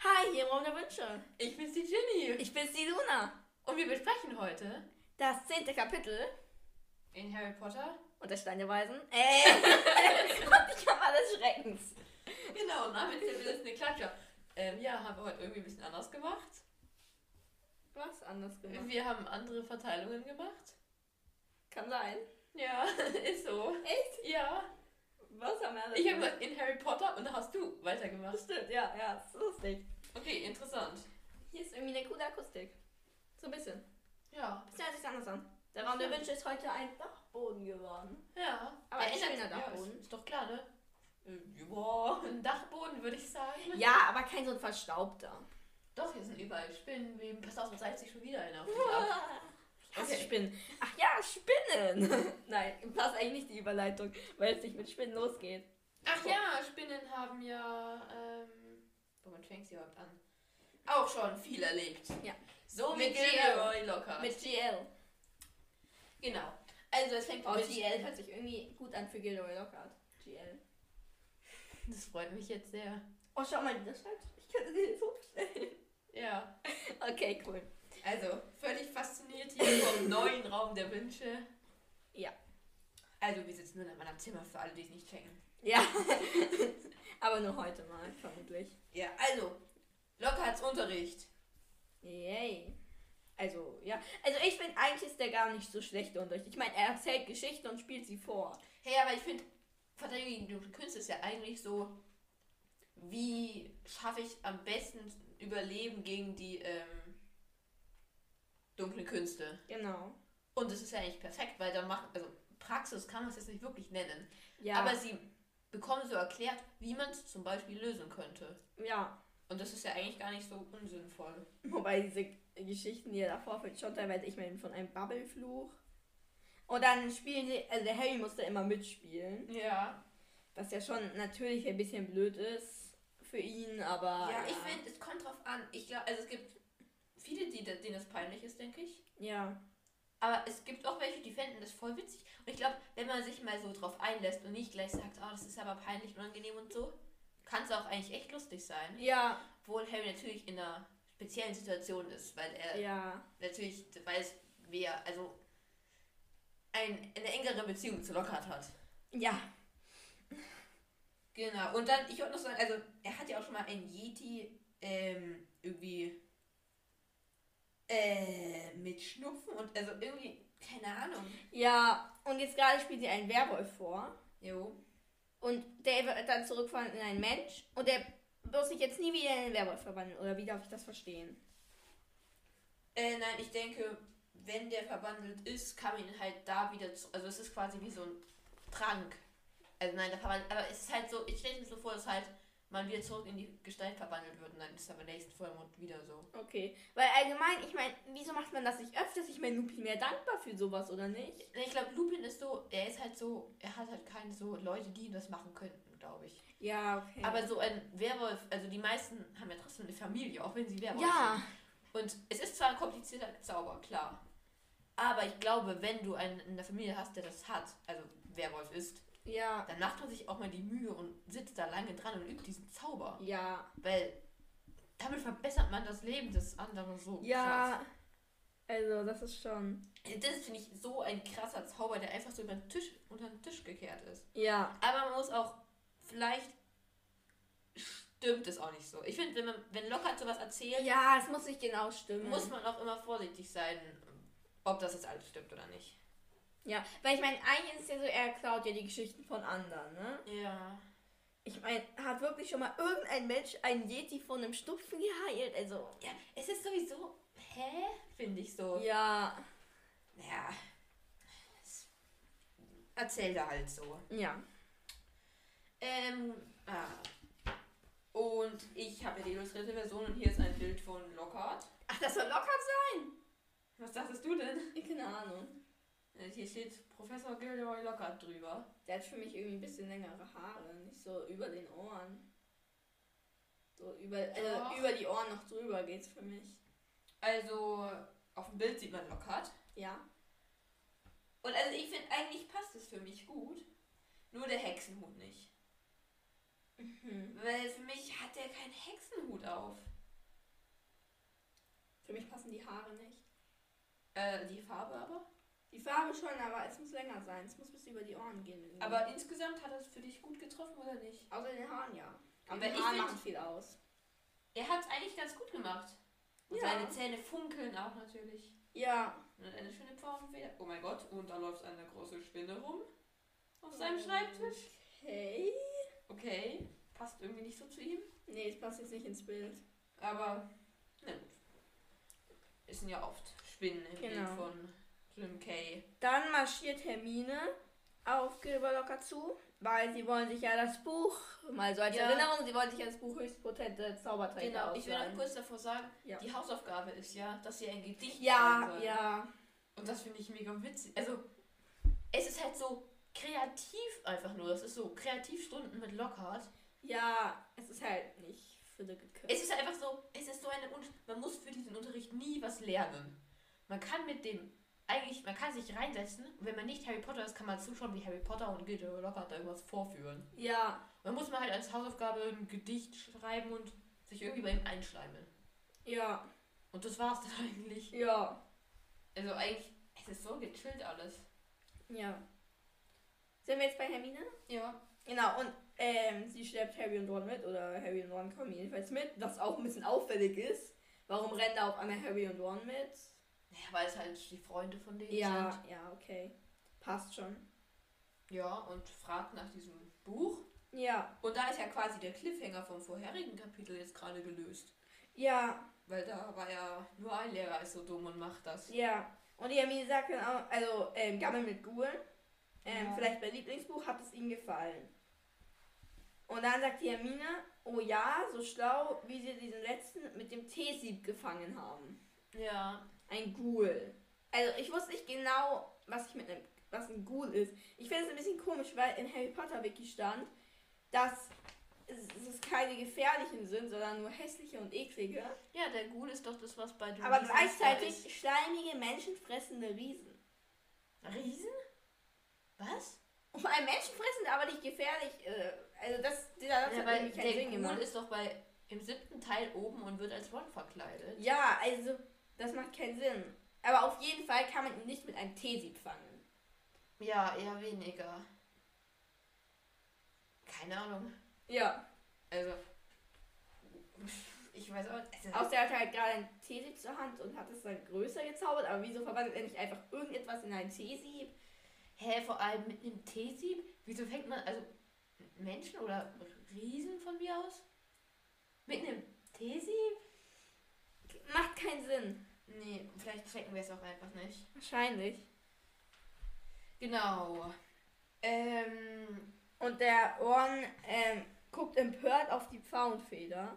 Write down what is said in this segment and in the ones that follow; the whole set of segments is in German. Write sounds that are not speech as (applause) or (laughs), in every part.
Hi, hier im Raum der Wünsche. Ich bin's die Ginny. Ich bin's die Luna. Und wir besprechen heute Das zehnte Kapitel in Harry Potter. und der Stein der Weisen. Äh, und die Kammer des Schreckens. Genau, Name ist ja eine Klatscher. Ähm, ja, haben wir heute irgendwie ein bisschen anders gemacht. Was anders gemacht? Wir haben andere Verteilungen gemacht. Kann sein. Ja, (laughs) ist so. Echt? Ja. Was haben wir alles Ich habe in Harry Potter und da hast du weitergemacht. Stimmt, ja, ja, ist lustig. Okay, interessant. Hier ist irgendwie eine coole Akustik. So ein bisschen. Ja. Bisschen hört sich anders an. Der Raum der Wünsche ist heute ein Dachboden geworden. Ja. Aber ein schöner ja, Dachboden. ist, ist doch klar, ne? Äh, Ja, ein Dachboden würde ich sagen. Ja, aber kein so ein verstaubter. Doch, hier sind überall Spinnenweben. Pass auf, das reißt sich schon wieder einer auf dich (laughs) ab. Ich hasse Okay. Spinnen. Ach ja, Spinnen. (laughs) Nein, passt eigentlich nicht die Überleitung, weil es nicht mit Spinnen losgeht. Ach ja, Spinnen haben ja. Ähm, womit fängst du überhaupt an? Auch schon viel erlebt. Ja. So Mit mit GL. Gilroy locker. Mit GL. genau. Also es fängt Oh, mit GL hört sich irgendwie gut an für Gilroy Lockhart. GL. Das freut mich jetzt sehr. Oh, schau mal, das schreibt. Ich könnte dir das hochstellen. Ja. Okay, cool. Also, völlig fasziniert hier vom (coughs) neuen Raum der Wünsche. Ja. Also, wir sitzen nur in meinem Zimmer für alle, die es nicht checken. Ja. (laughs) Aber nur heute mal, vermutlich. Ja, also, Lockharts Unterricht. Yay. Also, ja. Also, ich finde, eigentlich ist der gar nicht so schlecht, der Unterricht. Ich meine, er erzählt Geschichten und spielt sie vor. Hey, aber ich finde, Verteidigung gegen dunkle Künste ist ja eigentlich so, wie schaffe ich am besten Überleben gegen die ähm, Künste. Genau. Und das ist ja eigentlich perfekt, weil da macht, also Praxis kann man es jetzt nicht wirklich nennen, Ja. aber sie bekommen so erklärt, wie man es zum Beispiel lösen könnte. ja. Und das ist ja eigentlich gar nicht so unsinnvoll. (laughs) Wobei diese Geschichten, die er davor führt, schon teilweise, ich meine, von einem Bubblefluch. Und dann spielen sie, also der Harry musste immer mitspielen. Ja. Was ja schon natürlich ein bisschen blöd ist für ihn, aber. ja, ich finde, es kommt drauf an. Ich glaube, also es gibt viele, die, denen das peinlich ist, denke ich. Ja. Aber es gibt auch welche, die fänden das voll witzig. Und ich glaube, wenn man sich mal so drauf einlässt und nicht gleich sagt, oh, das ist aber peinlich, unangenehm und so, kann es auch eigentlich echt lustig sein. Ja, Obwohl Harry natürlich in einer speziellen Situation ist, weil er ja. natürlich weiß, wer, also ein, eine engere Beziehung zu Lockhart hat. Ja. Genau. Und dann, ich wollte noch sagen, also er hat ja auch schon mal ein Yeti ähm, irgendwie äh, mit Schnupfen und also irgendwie, keine Ahnung. Ja, und jetzt gerade spielt sie einen Werwolf vor. Jo. Und der wird dann zurückfallen in einen Mensch. Und der wird sich jetzt nie wieder in einen Werwolf verwandeln. Oder wie darf ich das verstehen? Äh, nein, ich denke, wenn der verwandelt ist, kann man ihn halt da wieder zu, also es ist quasi wie so ein Trank. Also nein, der verwandelt, aber es ist halt so, ich stelle mir so vor, dass halt man wieder zurück in die Gestalt verwandelt wird und dann ist es aber nächsten Vollmond wieder so. Okay. Weil allgemein, ich meine, wieso macht man das nicht öfters? Ich meine, Lupin wäre dankbar für sowas, oder nicht? Ich glaube, Lupin ist so, er ist halt so, er hat halt keine so Leute, die das machen könnten, glaube ich. Ja, okay. Aber so ein Werwolf, also die meisten haben ja trotzdem eine Familie, auch wenn sie Werwolf ja. sind. Und es ist zwar ein komplizierter Zauber, klar. Aber ich glaube, wenn du einen in der Familie hast, der das hat, also Werwolf ist, Ja. dann macht man sich auch mal die Mühe und sitzt da lange dran und übt diesen Zauber. Ja. Weil damit verbessert man das Leben des anderen so Ja. Also, das ist schon. krass. Das ist, finde ich, so ein krasser Zauber, der einfach so über den Tisch, unter den Tisch gekehrt ist. Ja. Aber man muss auch, vielleicht stimmt es auch nicht so. Ich finde, wenn man, wenn Lockhart sowas erzählt, Ja, es muss nicht genau stimmen. muss man auch immer vorsichtig sein, ob das jetzt alles stimmt oder nicht. Ja, weil ich meine, eigentlich ist es ja so, er klaut ja die Geschichten von anderen, ne? Ja. Ich meine, hat wirklich schon mal irgendein Mensch einen Yeti von einem Stupfen geheilt? Also. Ja, es ist sowieso, hä? Finde ich so. Ja. Naja. es- Erzähl da halt so. Ja. Ähm, ah. Und ich habe ja die illustrierte Version und hier ist ein Bild von Lockhart. Ach, das soll locker sein? Was dachtest du denn? Keine Ahnung. Äh, Hier steht Professor Gilderoy Lockhart drüber. Der hat für mich irgendwie ein bisschen längere Haare, nicht so über den Ohren. So über, Doch. also über die Ohren noch drüber geht's für mich. Also, auf dem Bild sieht man Lockhart. Ja. Und also ich finde, eigentlich passt es für mich gut. Nur der Hexenhut nicht. Mhm. Weil für mich hat er keinen Hexenhut auf. Für mich passen die Haare nicht. Äh, die Farbe aber? Die Farbe schon, aber es muss länger sein. Es muss bis über die Ohren gehen. Aber insgesamt hat es für dich gut getroffen oder nicht? Außer den Haaren, ja. Aber die ich Haare find- machen viel aus. Er hat es eigentlich ganz gut gemacht. Und Ja. seine Zähne funkeln auch natürlich. Ja. Und eine schöne Pfauenfeder. Oh mein Gott, und da läuft eine große Spinne rum. Auf seinem Schreibtisch. Okay. Okay, passt irgendwie nicht so zu ihm. Nee, es passt jetzt nicht ins Bild. Aber, na gut. Es sind ja oft Spinnen im Genau. Bild von Jim Kay. Dann marschiert Hermine auf Gilberlocker zu, weil sie wollen sich ja das Buch, mal so als Ja. Erinnerung, sie wollen sich ja das Buch höchstpotente Zauberträger Genau, ich will noch ausleihen. kurz davor sagen, Ja. die Hausaufgabe ist ja, dass sie ein Gedicht Ja, ja. Und das finde ich mega witzig. Also, es ist halt so kreativ einfach nur. Es ist so Kreativstunden mit Lockhart. Ja, es ist halt nicht für die Gekürzt. Es ist einfach so, es ist so eine, man muss für diesen Unterricht nie was lernen. Man kann mit dem, eigentlich, man kann sich reinsetzen wenn man nicht Harry Potter ist, kann man zuschauen, wie Harry Potter und Gilderoy Lockhart da irgendwas vorführen. Ja, dann muss man halt als Hausaufgabe ein Gedicht schreiben und sich irgendwie bei ihm einschleimen. ja, Und das war's dann (laughs) eigentlich. ja, Also eigentlich, es ist so gechillt alles. ja. Sind wir jetzt bei Hermine? Ja. Genau, und ähm, sie schleppt Harry und Ron mit, oder Harry und Ron kommen jedenfalls mit, was auch ein bisschen auffällig ist. Warum rennen da auf einmal Harry und Ron mit? Ja, weil es halt die Freunde von denen Ja, sind. ja, okay. Passt schon. Ja, und fragt nach diesem Buch. Ja, Und da ist ja quasi der Cliffhanger vom vorherigen Kapitel jetzt gerade gelöst. ja, Weil da war ja nur ein Lehrer ist so dumm und macht das. ja. Und die Hermine sagt dann auch, also, ähm, Gammel mit Gulen. Ähm, Ja. Vielleicht bei Lieblingsbuch hat es ihm gefallen. Und dann sagt die Hermine, oh ja, so schlau, wie sie diesen letzten mit dem Teesieb gefangen haben. Ja. Ein Ghoul. Also ich wusste nicht genau, was ich mit einem, was ein Ghoul ist. Ich finde es ein bisschen komisch, weil in Harry Potter Wiki stand, dass es, keine gefährlichen sind, sondern nur hässliche und eklige. Ja, der Ghoul ist doch das, was bei den Aber Riesen gleichzeitig schleimige, menschenfressende Riesen. Riesen? Was? Und ein menschenfressend, aber nicht gefährlich. Äh, also das, Satz Ja, hat weil der Sinn Ghoul gemacht. ist doch bei im siebten Teil oben und wird als Ron verkleidet. Ja, also das macht keinen Sinn. Aber auf jeden Fall kann man ihn nicht mit einem Teesieb fangen. Ja, eher weniger. Keine Ahnung. Ja. Also. Ich weiß auch nicht. Also, Außer er hat halt gerade ein Teesieb zur Hand und hat es dann größer gezaubert, aber wieso verwandelt er nicht einfach irgendetwas in ein Teesieb? Hä, vor allem mit einem Teesieb? Wieso fängt man, also Menschen oder Riesen von mir aus? Mit einem Teesieb? Macht keinen Sinn. Nee, vielleicht checken wir es auch einfach nicht. Wahrscheinlich. Genau. Ähm, Und der Ron ähm, guckt empört auf die Pfauenfeder.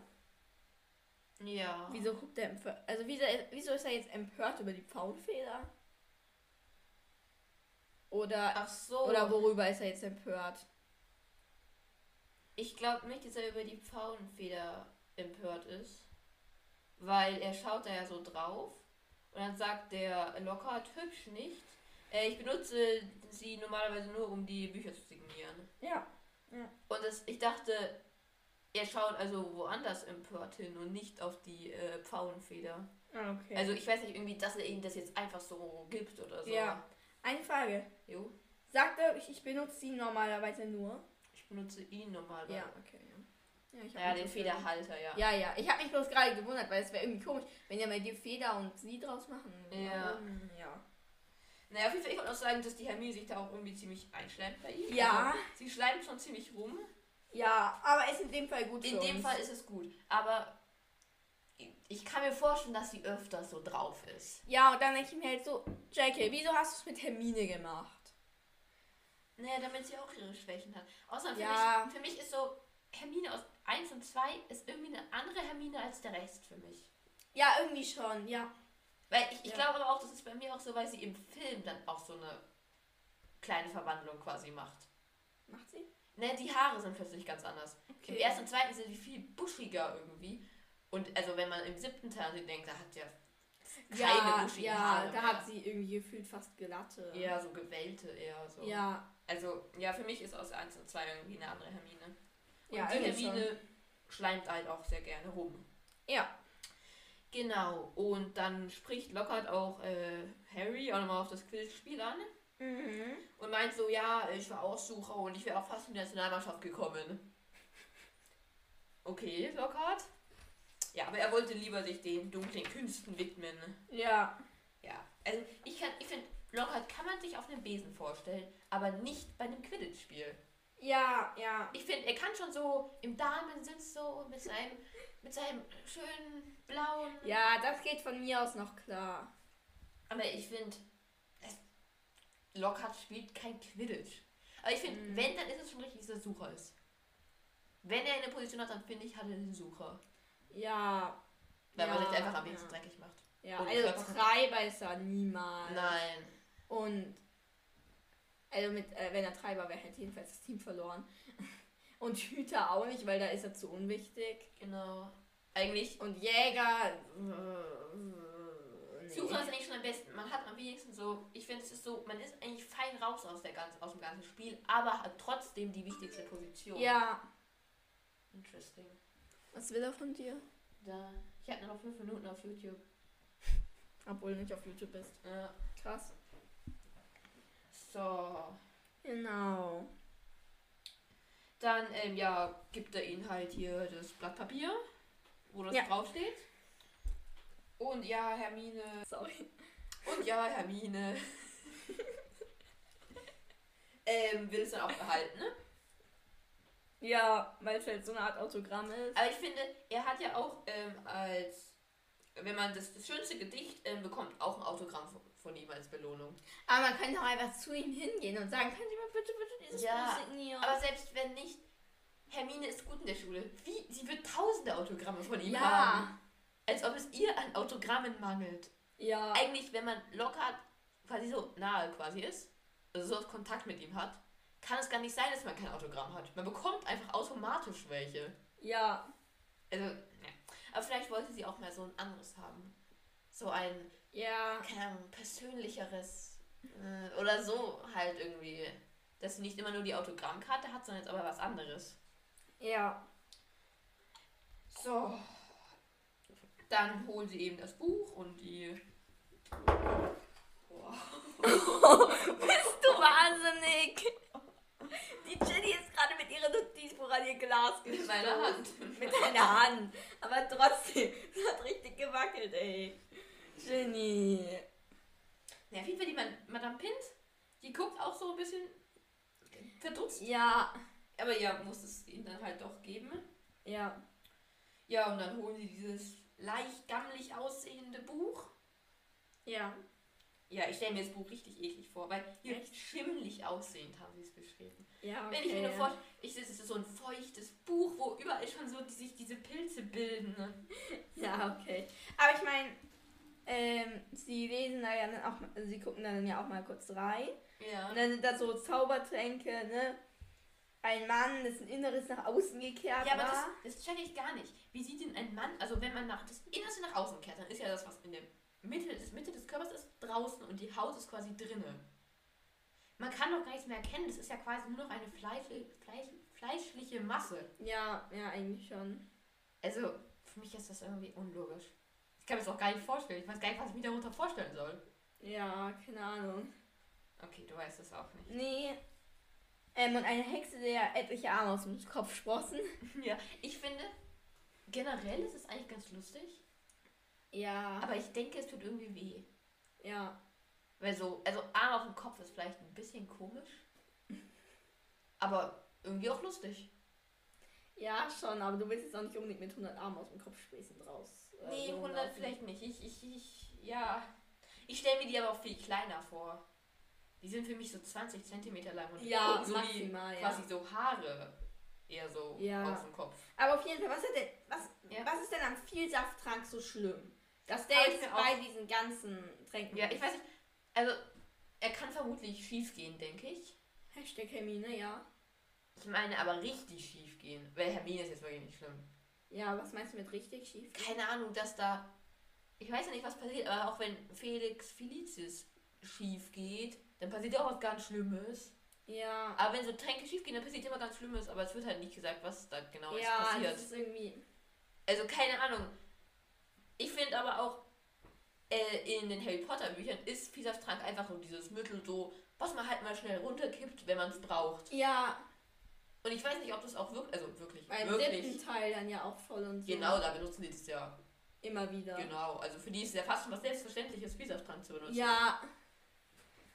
ja. Wieso guckt er empört? Also wieso, wieso ist er jetzt empört über die Pfauenfeder? Oder, Ach so. oder worüber ist er jetzt empört? Ich glaube nicht, dass er über die Pfauenfeder empört ist. Weil er schaut da ja so drauf. Und dann sagt der Lockhart hübsch nicht. Äh, ich benutze sie normalerweise nur, um die Bücher zu signieren. Ja. Und das, ich dachte, er schaut also woanders empört hin und nicht auf die äh, Pfauenfeder. Ah, Okay. Also ich weiß nicht irgendwie, dass er ihm das jetzt einfach so gibt oder so. ja. Eine Frage. Jo, Sagt er, ich, ich benutze sie normalerweise nur? ich benutze ihn normalerweise. Ja, okay. Ja, ja den Federhalter, ja. Ja, ja. Ich habe mich bloß gerade gewundert, weil es wäre irgendwie komisch, wenn ja bei dir Feder und sie draus machen. Ja. Ja. Naja, auf jeden Fall, ich wollte auch sagen, dass die Hermine sich da auch irgendwie ziemlich einschleimt bei ihm. Ja. Also, sie schleimt schon ziemlich rum. Ja, aber ist in dem Fall gut In dem uns. Fall ist es gut. Aber ich kann mir vorstellen, dass sie öfter so drauf ist. Ja, und dann denke ich mir halt so, JK, wieso hast du es mit Hermine gemacht? Naja, damit sie auch ihre Schwächen hat. Außerdem für, Ja. mich, für mich ist so, Hermine aus 1 und 2 ist irgendwie eine andere Hermine als der Rest für mich. Ja, irgendwie schon, ja. Weil ich, ich Ja. glaube aber auch, das ist bei mir auch so, weil sie im Film dann auch so eine kleine Verwandlung quasi macht. Macht sie? Ne, die Haare sind plötzlich ganz anders. Im Okay. ersten und zweiten sind die viel buschiger irgendwie. Und also wenn man im siebten Teil sie denkt, da hat ja keine ja, buschigen ja, Haare da mehr. hat sie irgendwie gefühlt fast glatte. Eher so gewellte, eher so. Ja, Also, ja, für mich ist aus 1 und 2 irgendwie eine andere Hermine. Und ja, die irgendwie Hermine schleimt halt auch sehr gerne rum. Ja. Genau, und dann spricht Lockhart auch äh, Harry auch nochmal auf das Quidditch-Spiel an Mhm. und meint so, ja, ich war Aussucher und ich wäre auch fast in die Nationalmannschaft gekommen. Okay, Lockhart. Ja, aber er wollte lieber sich den dunklen Künsten widmen. Ja. Ja, also ich kann, ich finde, Lockhart kann man sich auf einem Besen vorstellen, aber nicht bei einem Quidditch-Spiel. Ja, ja. Ich finde, er kann schon so im Damensitz so mit seinem, mit seinem schönen blauen. Ja, das geht von mir aus noch klar. Aber ich finde, Lockhart spielt kein Quidditch. Aber ich finde, Mhm. wenn, dann ist es schon richtig, dass er Sucher ist. Wenn er eine Position hat, dann finde ich, hat er den Sucher. Ja. Weil man Ja, sich einfach am wenigsten ja. dreckig macht. Ja, Und also Treiber ist er niemals. Nein. Und also mit, äh, wenn er Treiber wäre, hätte jedenfalls das Team verloren. (laughs) Und Hüter auch nicht, weil da ist er zu unwichtig. Genau. Eigentlich, Und Jäger. Äh, nee. Sucher ist eigentlich schon am besten. Man hat am wenigsten so, ich finde, es ist so, man ist eigentlich fein raus aus, der ganz, aus dem ganzen Spiel, aber hat trotzdem die wichtigste Position. Ja. Interesting. Was will er von dir? Da. Ich hatte noch fünf Minuten auf YouTube. Obwohl du nicht auf YouTube bist. Ja. Krass. So. Genau. Dann, ähm, ja, gibt er ihnen halt hier das Blatt Papier, wo das Ja. draufsteht. Und ja, Hermine. Sorry. Und ja, Hermine. (laughs) ähm, will es dann auch behalten, ne? Ja, weil es halt so eine Art Autogramm ist. Aber ich finde, er hat ja auch ähm, als. Wenn man das, das schönste Gedicht ähm, bekommt, auch ein Autogramm von, von ihm als Belohnung. Aber man könnte auch einfach zu ihm hingehen und sagen, können Sie mir bitte, bitte dieses Ja, signieren? Aber selbst wenn nicht, Hermine ist gut in der Schule. Wie? Sie wird tausende Autogramme von ihm haben. ja. Als ob es ihr an Autogrammen mangelt. Ja. Eigentlich, wenn man Lockhart quasi so nahe quasi ist, also so Kontakt mit ihm hat, kann es gar nicht sein, dass man kein Autogramm hat. Man bekommt einfach automatisch welche. Ja. Also, ja. Aber vielleicht wollte sie auch mal so ein anderes haben. So ein, Ja. keine Ahnung, persönlicheres. Äh, oder so halt irgendwie. Dass sie nicht immer nur die Autogrammkarte hat, sondern jetzt aber was anderes. Ja. So. Dann holen sie eben das Buch und die. (laughs) Bist du wahnsinnig? Die Jenny ist gerade mit ihrem Notizbuch an ihr Glas Mit gestoßen. meiner Hand. Mit deiner Hand. Aber trotzdem, (laughs) es hat richtig gewackelt, ey. Jenny. Ja, auf jeden Fall die Man- Madame Pint, die guckt auch so ein bisschen verdutzt. Ja. Aber ja, muss es ihnen dann halt doch geben. Ja. Ja, und dann holen sie dieses leicht gammelig aussehende Buch. Ja. Ja, ich stelle mir das Buch richtig eklig vor, weil hier Echt? schimmelig aussehend haben sie es beschrieben. Ja, okay. Wenn ich mir nur vorstelle, ich sehe, es ist so ein feuchtes Buch, wo überall schon so die, sich diese Pilze bilden. Ne? (laughs) Ja, okay. Aber ich meine, ähm, sie lesen da ja dann auch, also sie gucken dann ja auch mal kurz rein. Ja. Und dann sind da so Zaubertränke, ne? Ein Mann, dessen Inneres nach außen gekehrt Ja, aber das, war. das check ich gar nicht. Wie sieht denn ein Mann, also wenn man nach das Innerste nach außen kehrt, dann ist ja das, was in der Mitte, das Mitte des Körpers ist, draußen und die Haut ist quasi drinnen. Man kann doch gar nichts mehr erkennen, das ist ja quasi nur noch eine fleischli- fleisch, fleischliche Masse. Ja, ja, eigentlich schon. Also, für mich ist das irgendwie unlogisch. Ich kann mir das auch gar nicht vorstellen. Ich weiß gar nicht, was ich mir darunter vorstellen soll. Ja, keine Ahnung. Okay, du weißt es auch nicht. Nee. Ähm, und eine Hexe, der etliche Arme aus dem Kopf sprossen. (laughs) (laughs) ja, ich finde, generell ist es eigentlich ganz lustig, Ja. aber ich denke, es tut irgendwie weh. ja. Weil so, also Arm auf dem Kopf ist vielleicht ein bisschen komisch. (laughs) Aber irgendwie auch lustig. Ja, schon, aber du willst jetzt auch nicht unbedingt mit 100 Armen aus dem Kopf sprießen draus. Äh, Nee, 100 rumlaufen. vielleicht nicht. Ich, ich, ich, ja. Ich stelle mir die aber auch viel kleiner vor. Die sind für mich so 20 Zentimeter lang und Ja, so maximal, wie ja. quasi so Haare eher so Ja. auf dem Kopf. Aber auf jeden Fall, was, hat denn, was, Ja. was ist denn am Vielsafttrank so schlimm? Dass der jetzt bei diesen ganzen Tränken. Ja, ich weiß nicht. Also, er kann vermutlich schief gehen, denke ich. Hashtag Hermine, ja. Ich meine aber richtig schief gehen. Weil Hermine ist jetzt wirklich nicht schlimm. Ja, was meinst du mit richtig schief? Keine Ahnung, dass da ich weiß ja nicht, was passiert, aber auch wenn Felix Felicis schief geht, dann passiert ja auch was ganz Schlimmes. Ja. Aber wenn so Tränke schief gehen, dann passiert immer ganz Schlimmes, aber es wird halt nicht gesagt, was da genau ja, passiert. das ist irgendwie. Also keine Ahnung. Ich finde aber auch, äh, in den Harry Potter Büchern ist Vielsafttrank einfach so dieses Mittel so, was man halt mal schnell runterkippt, wenn man es braucht. Ja, Und ich weiß nicht, ob das auch wirklich, also wirklich, beim wirklich. siebten Teil dann ja auch voll und so. Genau, da benutzen die das ja. Immer wieder. Genau, also für die ist es ja fast schon was Selbstverständliches, Vielsafttrank zu benutzen. Ja,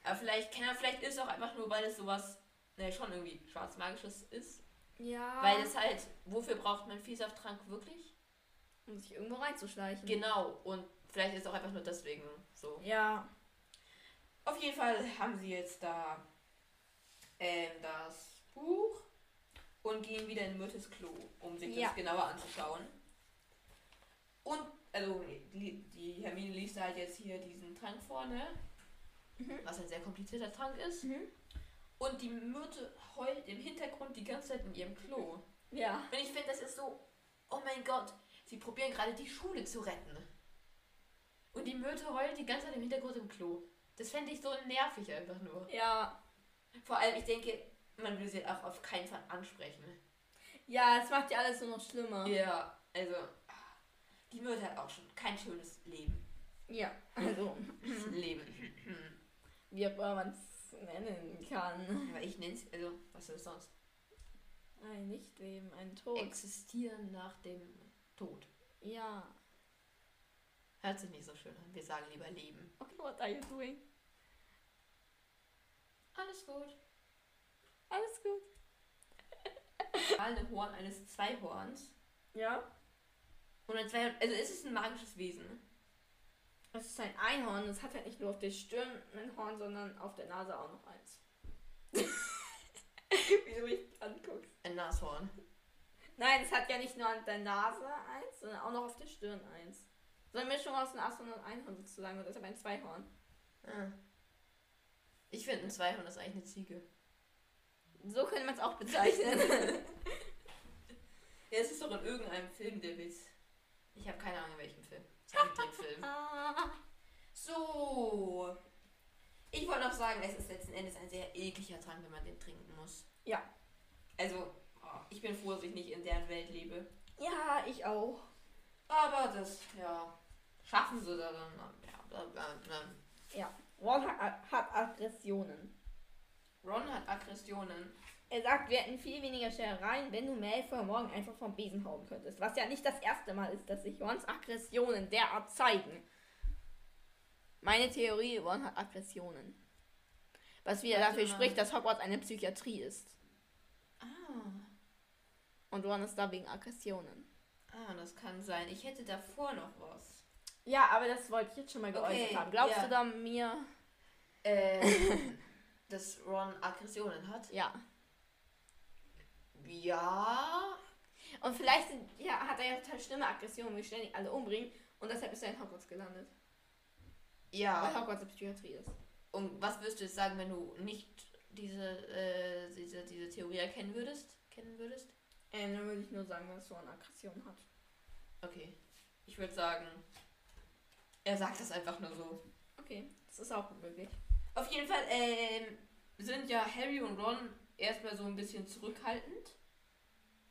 Aber vielleicht, keine Ahnung, vielleicht ist es auch einfach nur, weil es sowas, ne, schon irgendwie schwarzmagisches ist. ja. Weil es halt, wofür braucht man Vielsafttrank wirklich? um sich irgendwo reinzuschleichen. Genau, und vielleicht ist es auch einfach nur deswegen so. Ja. Auf jeden Fall haben sie jetzt da ähm, das Buch und gehen wieder in Myrtes Klo, um sich Ja. das genauer anzuschauen. Und, also, die, die Hermine liest halt jetzt hier diesen Trank vorne, Mhm. was ein sehr komplizierter Trank ist. Mhm. Und die Myrte heult im Hintergrund die ganze Zeit in ihrem Klo. Ja. Und ich finde, das ist so, oh mein Gott, sie probieren gerade die Schule zu retten. Und die Myrte heult die ganze Zeit im Hintergrund im Klo. Das fände ich so nervig einfach nur. Ja. Vor allem, ich denke, man will sie auch auf keinen Fall ansprechen. Ja, es macht ja alles nur noch schlimmer. Ja, also, die Myrte hat auch schon kein schönes Leben. Ja. Also, Leben. wie auch immer man es nennen kann. Aber ich nenne es, also, was ist sonst? Ein Nichtleben, ein Tod. Existieren nach dem Tod. ja. Hört sich nicht so schön an. Wir sagen lieber Leben. Okay, what are you doing? Alles gut. Alles gut. Eine Horn eines Zweihorns. Ja. Und ein Zweihorn, also ist es ein magisches Wesen? Es ist ein Einhorn. Es hat halt nicht nur auf der Stirn ein Horn, sondern auf der Nase auch noch eins. (laughs) Wie du mich anguckst. Ein Nashorn. Nein, es hat ja nicht nur an der Nase eins, sondern auch noch auf der Stirn eins. So eine Mischung aus Nashorn und Einhorn sozusagen. Und deshalb ein Zweihorn. Ah. Ich finde, ein Zweihorn ist eigentlich eine Ziege. So könnte man es auch bezeichnen. (laughs) Ja, es ist doch in irgendeinem Film der Witz. Ich habe keine Ahnung, in welchem Film. Ah. (laughs) so. Ich wollte noch sagen, es ist letzten Endes ein sehr ekliger Trank, wenn man den trinken muss. Ja. Also, oh, ich bin froh, dass ich nicht in deren Welt lebe. ja, ich auch. Aber das, ja, schaffen sie da dann. Ja. Ja. Ron hat Aggressionen. Aggressionen. Er sagt, wir hätten viel weniger Scherereien, wenn du Malfoy morgen einfach vom Besen hauen könntest. Was ja nicht das erste Mal ist, dass sich Rons Aggressionen derart zeigen. Meine Theorie, Ron hat Aggressionen. Was wieder Warte dafür mal. spricht, dass Hogwarts eine Psychiatrie ist. Ah. Und Ron ist da wegen Aggressionen. Ah, das kann sein. Ich hätte davor noch was. Ja, aber das wollte ich jetzt schon mal geäußert Okay, haben. Glaubst ja. du da mir? Ähm, (laughs) dass Ron Aggressionen hat. Ja. Ja. Und vielleicht sind, ja, hat er ja total schlimme Aggressionen, wie ständig alle umbringen. Und deshalb ist er in Hogwarts gelandet. Weil Ja. Hogwarts eine Psychiatrie ist. Und was würdest du jetzt sagen, wenn du nicht diese, äh, diese, diese Theorie erkennen würdest? Kennen würdest? Ähm, dann würde ich nur sagen, dass Ron Aggression hat. Okay. Ich würde sagen, er sagt das einfach nur so. Okay, das ist auch möglich. Auf jeden Fall ähm, sind ja Harry und Ron erstmal so ein bisschen zurückhaltend.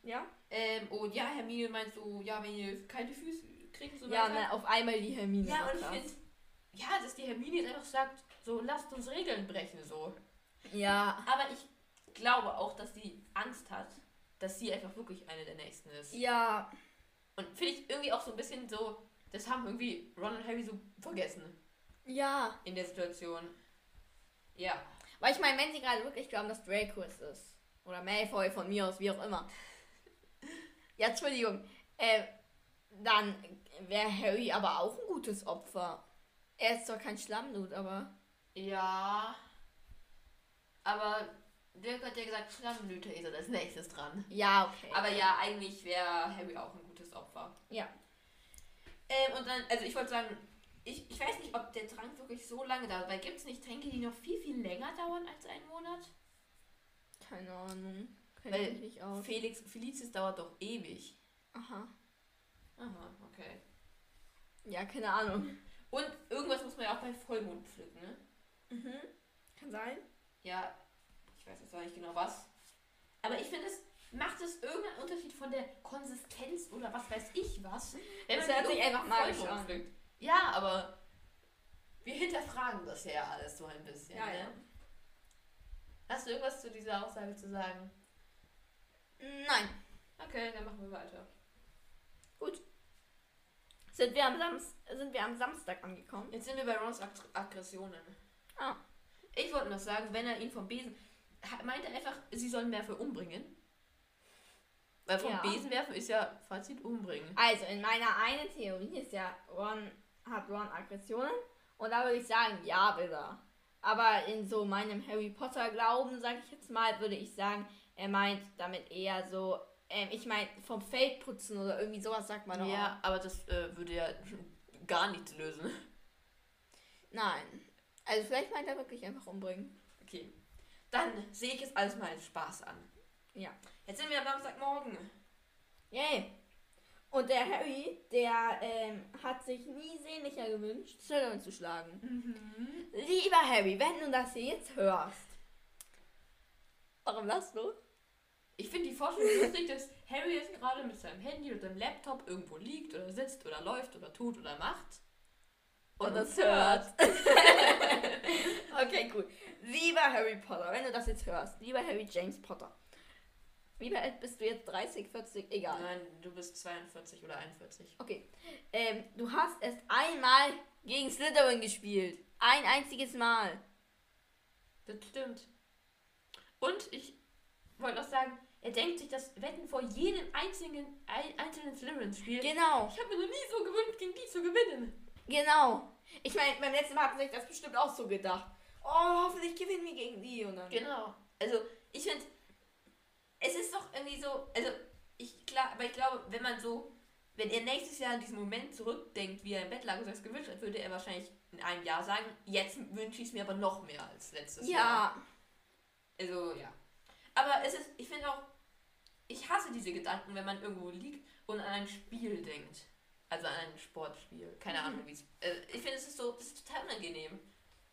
Ja? Ähm, und ja, Hermine meint so, ja, wenn ihr keine Füße kriegt so Ja, weiter. ne, auf einmal die Hermine. Ja, und ich finde, ja, dass die Hermine jetzt einfach sagt, so lasst uns Regeln brechen, so. Ja. Aber ich glaube auch, dass sie Angst hat, dass sie einfach wirklich eine der Nächsten ist. Ja. Und finde ich irgendwie auch so ein bisschen so, das haben irgendwie Ron und Harry so vergessen Ja. in der Situation. Ja. Weil ich meine, wenn sie gerade wirklich glauben, dass Draco es ist. Oder Malfoy von mir aus, wie auch immer. (laughs) Ja, Entschuldigung. Äh, dann wäre Harry aber auch ein gutes Opfer. Er ist zwar kein Schlammnut, aber. Ja. Aber Dirk hat ja gesagt, Schlammblüte ist er als nächstes dran. Ja, okay. Aber ja, eigentlich wäre Harry auch ein gutes Opfer. Ja. Ähm, und dann, also ich wollte sagen, ich, ich weiß nicht, ob der Trank wirklich so lange dauert, weil gibt es nicht Tränke, die noch viel, viel länger dauern als einen Monat? Keine Ahnung. Kenn Weil ich nicht aus. Felix, Felicis dauert doch ewig. Aha. Aha, okay. Ja, keine Ahnung. Und irgendwas muss man ja auch bei Vollmond pflücken, ne? Mhm. Kann sein. Ja, ich weiß jetzt auch nicht genau was. Aber ich finde es, macht es irgendeinen Unterschied von der Konsistenz oder was weiß ich was? Wenn Es man hört sich einfach an. pflückt. Ja, aber wir hinterfragen das ja alles so ein bisschen. Ja, ne? ja. Hast du irgendwas zu dieser Aussage zu sagen? Nein. Okay, dann machen wir weiter. Sind wir am, Samst sind wir am Samstag angekommen? Jetzt sind wir bei Rons Ag Aggressionen. Ah. Ich wollte noch sagen, wenn er ihn vom Besen. Meint er einfach, sie sollen Werfer umbringen? Weil vom Ja. Besen werfen ist ja Fazit umbringen. Also, in meiner einen Theorie ist ja, Ron hat Ron Aggressionen. Und da würde ich sagen, ja, er. Aber in so meinem Harry Potter Glauben, sage ich jetzt mal, würde ich sagen, er meint damit eher so, ähm, ich meine, vom Feld putzen oder irgendwie sowas sagt man doch. Ja, aber das äh, würde ja gar nichts lösen. Nein. Also vielleicht meint er wirklich einfach umbringen. Okay. Dann sehe ich es alles mal als Spaß an. Ja. Jetzt sind wir am Samstagmorgen. Yay. Und der Harry, der ähm, hat sich nie sehnlicher gewünscht, Slytherin zu schlagen. Lieber Harry, wenn du das hier jetzt hörst. Warum lachst du? Ich finde die Vorstellung lustig, dass Harry jetzt gerade mit seinem Handy oder seinem Laptop irgendwo liegt oder sitzt oder läuft oder tut oder macht. Und das hört. (laughs) okay, cool. Lieber Harry Potter, wenn du das jetzt hörst, lieber Harry James Potter. Wie alt bist du jetzt? 30, 40? Egal. Nein, du bist 42 oder 41. Okay. Ähm, du hast erst einmal gegen Slytherin gespielt. Ein einziges Mal. Das stimmt. Und ich wollte noch sagen, er denkt sich das Wetten vor jedem einzigen, ein, einzelnen Slytherin-Spiel. Genau, Ich habe mir noch nie so gewünscht, gegen die zu gewinnen. genau. Ich meine, beim letzten Mal hat sich das bestimmt auch so gedacht. Oh, hoffentlich gewinnen wir gegen die. Und dann Genau. Also, ich finde, es ist doch irgendwie so, also, ich, klar, aber ich glaube, wenn man so, wenn er nächstes Jahr an diesen Moment zurückdenkt, wie er im Bett lag und sich das gewünscht hat, würde er wahrscheinlich in einem Jahr sagen, jetzt wünsche ich es mir aber noch mehr als letztes Jahr. Ja, Also, ja. Aber es ist, ich finde auch, ich hasse diese Gedanken, wenn man irgendwo liegt und an ein Spiel denkt. Also an ein Sportspiel. Keine Mhm. Ahnung, wie es. Äh, ich finde, es ist so, das ist total unangenehm.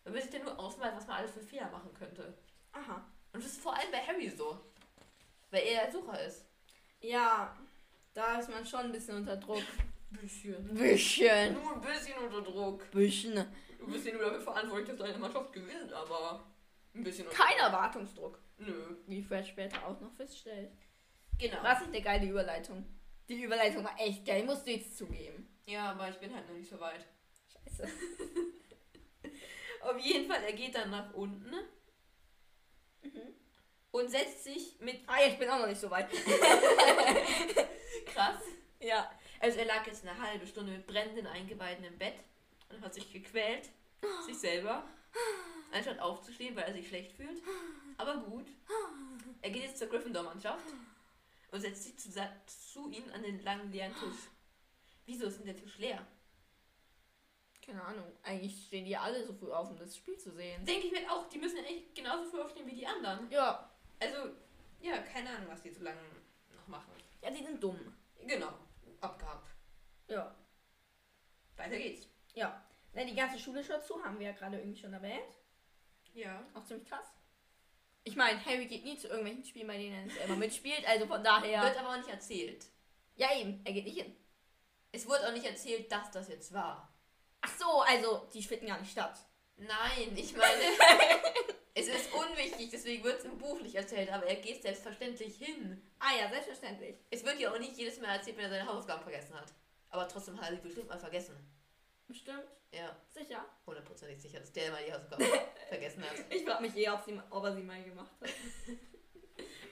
Man will sich dann nur ausmalen, was man alles für Fehler machen könnte. aha. Und das ist vor allem bei Harry so. Weil er der Sucher ist. Ja, da ist man schon ein bisschen unter Druck. Bisschen. Bisschen. Nur ein bisschen unter Druck. Bisschen. Du bist ja nur dafür verantwortlich, dass deine Mannschaft gewinnt, aber ein bisschen unter Kein Erwartungsdruck. Nö. Wie Fred später auch noch feststellt. Genau. Was ist eine geile Überleitung? Die Überleitung war echt geil, musst du jetzt zugeben. Ja, aber ich bin halt noch nicht so weit. Scheiße. (laughs) Auf jeden Fall, er geht dann nach unten Mhm. Und setzt sich mit Ah ja, ich bin auch noch nicht so weit. (laughs) krass. Ja. Also er lag jetzt eine halbe Stunde mit brennenden Eingeweiden im Bett und hat sich gequält, sich selber, anstatt aufzustehen, weil er sich schlecht fühlt. Aber gut. Er geht jetzt zur Gryffindor-Mannschaft und setzt sich zu, zu ihnen an den langen leeren Tisch. Wieso ist denn der Tisch leer? Keine Ahnung. Eigentlich stehen die alle so früh auf, um das Spiel zu sehen. Denke ich mir auch, die müssen echt genauso früh aufstehen wie die anderen. Ja. Also, ja, keine Ahnung, was die so lange noch machen. Ja, die sind dumm. Genau, abgehakt. Ja. Weiter geht's. Ja. Na, die ganze Schule schaut zu, haben wir ja gerade irgendwie schon erwähnt. Ja. Auch ziemlich krass. Ich meine, Harry geht nie zu irgendwelchen Spielen, bei denen er selber mitspielt, also von daher. Wird aber auch nicht erzählt. Ja, eben, er geht nicht hin. Es wurde auch nicht erzählt, dass das jetzt war. Ach so, also, die finden gar nicht statt. Nein, ich meine, (laughs) es ist unwichtig, deswegen wird es im Buch nicht erzählt, aber er geht selbstverständlich hin. Ah ja, selbstverständlich. Es wird ja auch nicht jedes Mal erzählt, wenn er seine Hausaufgaben vergessen hat. Aber trotzdem hat er sie bestimmt mal vergessen. Bestimmt. Ja, Sicher. hundertprozentig sicher, dass der mal die Hausaufgaben (laughs) vergessen hat. Ich frage mich eh, ob, sie, ob er sie mal gemacht hat. (laughs)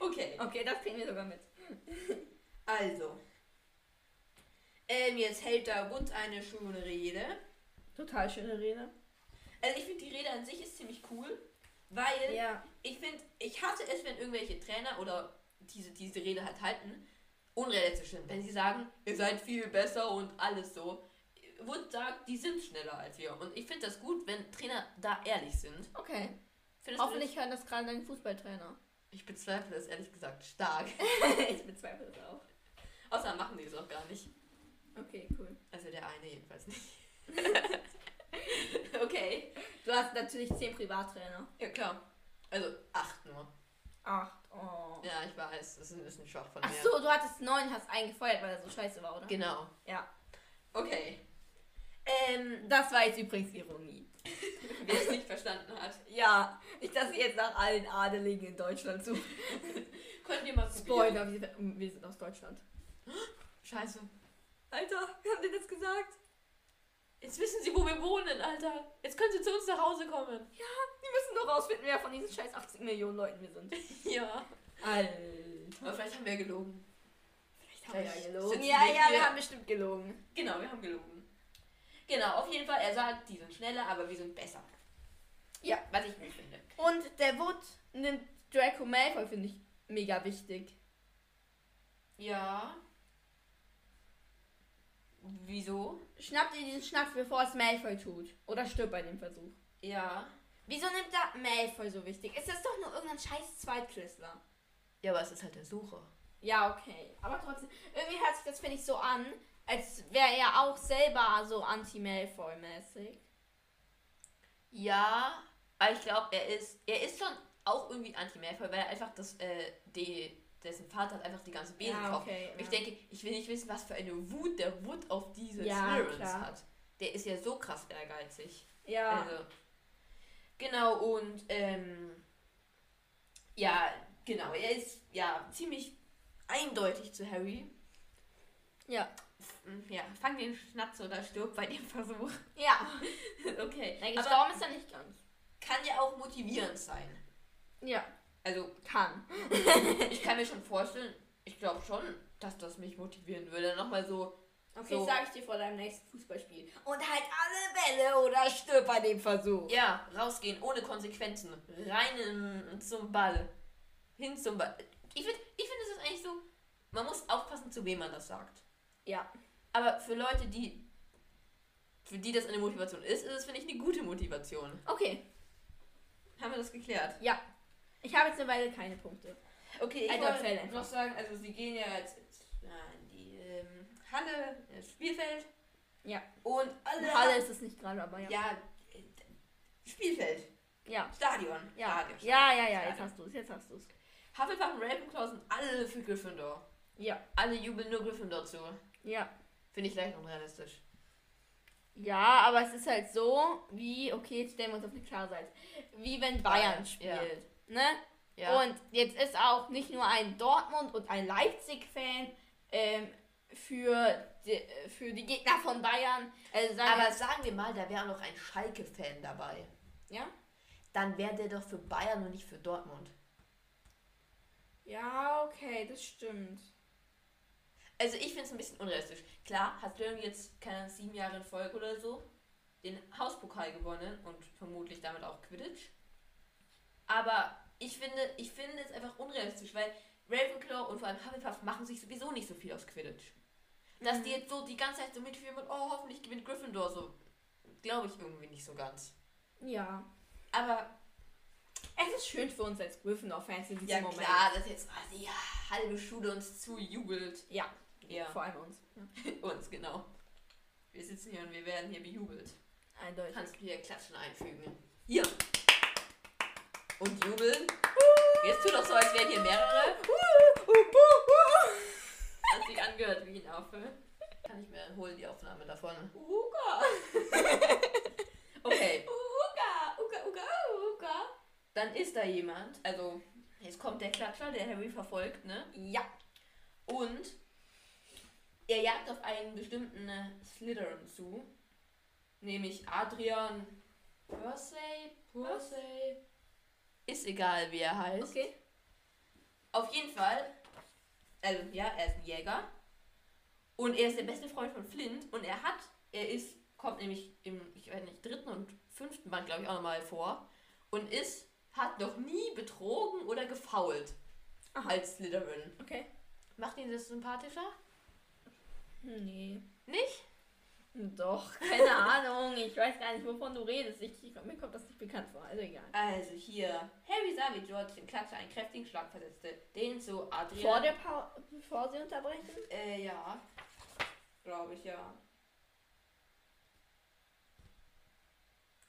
Okay. Okay, das kriegen wir sogar mit. Also. Ähm, jetzt hält da Bund eine schöne Rede. Total schöne Rede. Also ich finde die Rede an sich ist ziemlich cool, weil Ja. ich finde, ich hasse es, wenn irgendwelche Trainer oder diese, diese Rede halt halten, unrealistisch sind. Wenn sie sagen, ihr seid viel besser und alles so. Wood sagt, die sind schneller als wir. Und ich finde das gut, wenn Trainer da ehrlich sind. Okay. Findest Hoffentlich hören das gerade dein Fußballtrainer. Ich bezweifle das ehrlich gesagt stark. (laughs) ich bezweifle das auch. Außerdem machen die es auch gar nicht. Okay, cool. Also der eine jedenfalls nicht. (laughs) (laughs) okay. Du hast natürlich 10 Privattrainer. Ja, klar. Also acht nur. Acht. Oh. Ja, ich weiß, das ist ein bisschen schwach von Ach mir. so, du hattest 9, hast einen gefeuert, weil er so scheiße war, oder? Genau. Ja. Okay. Ähm, Das war jetzt übrigens Ironie. (laughs) wer es nicht verstanden hat, Ja, nicht, dass ihr jetzt nach allen Adeligen in Deutschland sucht. (laughs) könnt ihr mal probieren. Spoiler, wir, wir sind aus Deutschland. Scheiße. Alter, wir haben dir das gesagt. Jetzt wissen sie, wo wir wohnen, Alter. Jetzt können sie zu uns nach Hause kommen. Wir müssen nur rausfinden, wer von diesen scheiß 80 Millionen Leuten wir sind. (laughs) Ja. Alter. Aber vielleicht haben wir gelogen. Vielleicht haben wir ja gelogen. Ja, wir ja, wir haben bestimmt gelogen. Genau, wir haben gelogen. Genau, auf jeden Fall, er sagt, die sind schneller, aber wir sind besser. Ja. Was ich nicht finde. Und der Wood nimmt Draco Malfoy, finde ich mega wichtig. Ja. Wieso? Schnappt ihr diesen Schnaps, bevor es Malfoy tut. Oder stirbt bei dem Versuch. Ja. Wieso nimmt er Malfoy so wichtig? Ist das doch nur irgendein scheiß Zweitklässler? Ja, aber es ist halt der Sucher. Ja, okay. Aber trotzdem, irgendwie hört sich das, finde ich, so an, als wäre er auch selber so anti-Malfoy-mäßig. Ja, aber ich glaube, er ist, er ist schon auch irgendwie anti-Malfoy, weil er einfach das, äh, die, dessen Vater hat einfach die ganze Besen Ja, gekauft. okay. Ich ja. denke, ich will nicht wissen, was für eine Wut der Wut auf diese Ja, klar. hat. Der ist ja so krass ehrgeizig. Ja. Also, genau, und ähm, ja, genau, er ist ja ziemlich eindeutig zu Harry. Ja. Ja, fang den Schnatz oder stirb bei dem Versuch. Ja. (laughs) okay. Nein, Aber gestorben ist er nicht ganz. kann ja auch motivierend sein. Ja. Also, Kann. (laughs) ich kann mir schon vorstellen, ich glaube schon, dass das mich motivieren würde. Nochmal so, Okay, So. sag ich dir vor deinem nächsten Fußballspiel. Und halt alle Bälle oder stirb bei dem Versuch. ja, rausgehen, ohne Konsequenzen. Rein in, zum Ball. Hin zum Ball. Ich finde, ich find, es ist eigentlich so, man muss aufpassen, zu wem man das sagt. Ja. Aber für Leute, die, für die das eine Motivation ist, ist es, finde ich, eine gute Motivation. Okay. Haben wir das geklärt? Ja. Ich habe jetzt eine Weile keine Punkte. Okay, ich Alter, wollte noch sagen, also sie gehen ja jetzt in die ähm, Halle, ins Spielfeld. Ja. Und alle Halle ist es nicht gerade, aber ja. Ja, Spielfeld, Ja. Stadion. Ja. Stadion, Ja, ja, ja, Stadion. jetzt hast du es, jetzt hast du es. Hufflepuff und Ravenclaw sind alle für Gryffindor. Ja. Alle jubeln nur Gryffindor zu. Ja. Finde ich leicht unrealistisch. Ja, aber es ist halt so, wie, okay, jetzt stellen wir uns auf eine klare Seite. Wie wenn Bayern Bayern, spielt. ja. Ne? Ja. Und jetzt ist auch nicht nur ein Dortmund und ein Leipzig-Fan ähm, für, die, für die Gegner von Bayern. Also sagen Aber sagen wir mal, da wäre noch ein Schalke-Fan dabei. ja? Dann wäre der doch für Bayern und nicht für Dortmund. Ja, okay, das stimmt. Also ich finde es ein bisschen unrealistisch. Klar, hat Löwen jetzt, keine sieben Jahre in Folge oder so, den Hauspokal gewonnen und vermutlich damit auch Quidditch. Aber ich finde, ich finde es einfach unrealistisch, weil Ravenclaw und vor allem Hufflepuff machen sich sowieso nicht so viel aus Quidditch. Dass Mhm. die jetzt so die ganze Zeit so mitführen und oh, hoffentlich gewinnt Gryffindor so, glaube ich irgendwie nicht so ganz. Ja. Aber Es ist schön für uns als Gryffindor-Fans in diesem ja Moment. klar, dass jetzt oh, die halbe Schule uns zujubelt. Ja, Ja, vor allem uns. Ja. (laughs) uns, genau. Wir sitzen hier und wir werden hier bejubelt. Eindeutig. Kannst du hier Klatschen einfügen. Hier. Und jubeln. Jetzt tu doch so, als wären hier mehrere. Hat sich angehört wie ein Affe. Kann ich mir holen die Aufnahme davon. Uga. Okay, Uga. Uga, Uga, Uga. dann ist da jemand. Also, jetzt kommt der Klatscher, der Harry verfolgt, ne? Ja. Und er jagt auf einen bestimmten äh, Slytherin zu. Nämlich Adrian Percy. Percy. Ist egal, wie er heißt. Okay. Auf jeden Fall, also ja, er ist ein Jäger. Und er ist der beste Freund von Flint. Und er hat, er ist, kommt nämlich im, ich weiß nicht, dritten und fünften Band, glaube ich, auch nochmal vor. Und ist, hat noch nie betrogen oder gefault. Aha. Als Slytherin. Okay. Macht ihn das sympathischer? Nee. Doch, keine Ahnung. Ich weiß gar nicht, wovon du redest. Ich, ich, mir kommt das nicht bekannt vor. Also egal. Also hier, Harry sah, wie George den Klatscher einen kräftigen Schlag versetzte. Den zu Adrian. Vor der pa bevor sie unterbrechen? Äh, ja. Glaube ich, ja.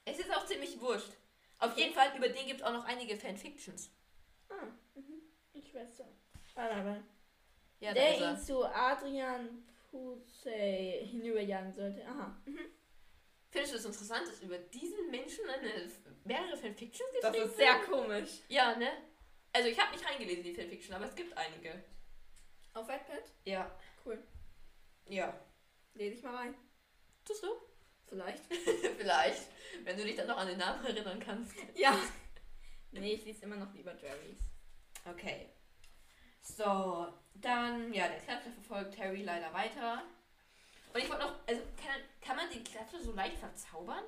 Es ist auch ziemlich wurscht. Auf jeden Fall, über den gibt es auch noch einige Fanfictions. Ah, mhm. Ich weiß so. Warte. Ja, Der er. ihn zu Adrian Pusey hinüberjagen sollte. Aha. Mhm. Findest du es interessant, dass über diesen Menschen eine, mehrere Fanfictions Das geschrieben ist sehr werden? komisch. Ja, ne? Also ich habe nicht reingelesen, die Fanfiction, aber es gibt einige. Auf Wattpad? Ja. Cool. Ja. Lese ich mal rein. Tust du? Vielleicht. (laughs) Vielleicht. Wenn du dich dann noch an den Namen erinnern kannst. ja. (laughs) Nee, ich lese immer noch lieber Jerry's. Okay. So, dann, ja, der Klatscher verfolgt Harry leider weiter. Und ich wollte noch, also kann, kann man den Klatscher so leicht verzaubern?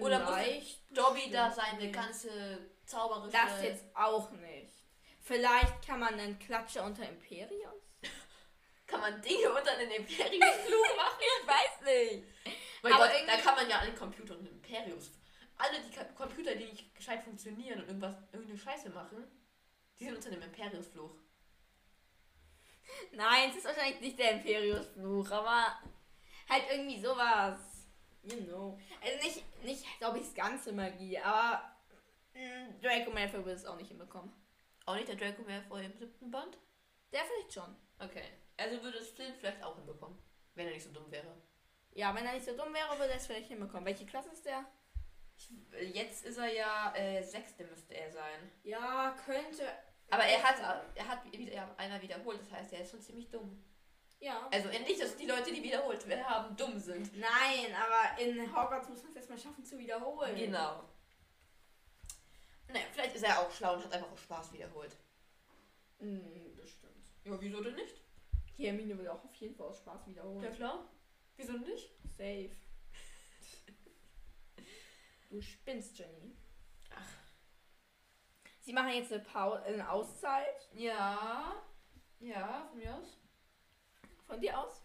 Oder muss Leicht Dobby da seine nicht. ganze zauberische... Das jetzt auch nicht. Vielleicht kann man einen Klatscher unter Imperius? (laughs) Kann man Dinge unter den Imperiumsfluch (laughs) machen? Ich weiß nicht. Mein Aber Gott, da kann man ja an Computern und Imperiums. Alle die Computer, die nicht gescheit funktionieren und irgendwas, irgendeine Scheiße machen, die sind unter dem Imperiumsfluch. Nein, es ist wahrscheinlich nicht der Imperius-Fluch, aber halt irgendwie sowas. You know. Also nicht, nicht glaube ich, ganze Magie, aber mh, Draco Malfoy wird es auch nicht hinbekommen. Auch nicht der Draco Malfoy im siebten Band? Der vielleicht schon. Okay. Also würde es Flynn vielleicht auch hinbekommen, wenn er nicht so dumm wäre. Ja, wenn er nicht so dumm wäre, würde er es vielleicht hinbekommen. Welche Klasse ist der? Ich, jetzt ist er ja äh, sechste müsste er sein. Ja, könnte. Aber er hat er hat wieder einer wiederholt, das heißt, er ist schon ziemlich dumm. Ja. Also nicht, dass die Leute, die wiederholt werden haben, dumm sind. Nein, aber in Hogwarts muss man es erstmal schaffen zu wiederholen. Genau. Naja, vielleicht ist er auch schlau und hat einfach auch Spaß wiederholt. Hm, bestimmt. Ja, wieso denn nicht? Die Hermine will auch auf jeden Fall aus Spaß wiederholen. Ja klar. Wieso nicht? Safe. (laughs) Du spinnst, Jenny. Sie machen jetzt eine, Pau eine Auszeit Ja. Ja, von mir aus. von dir aus.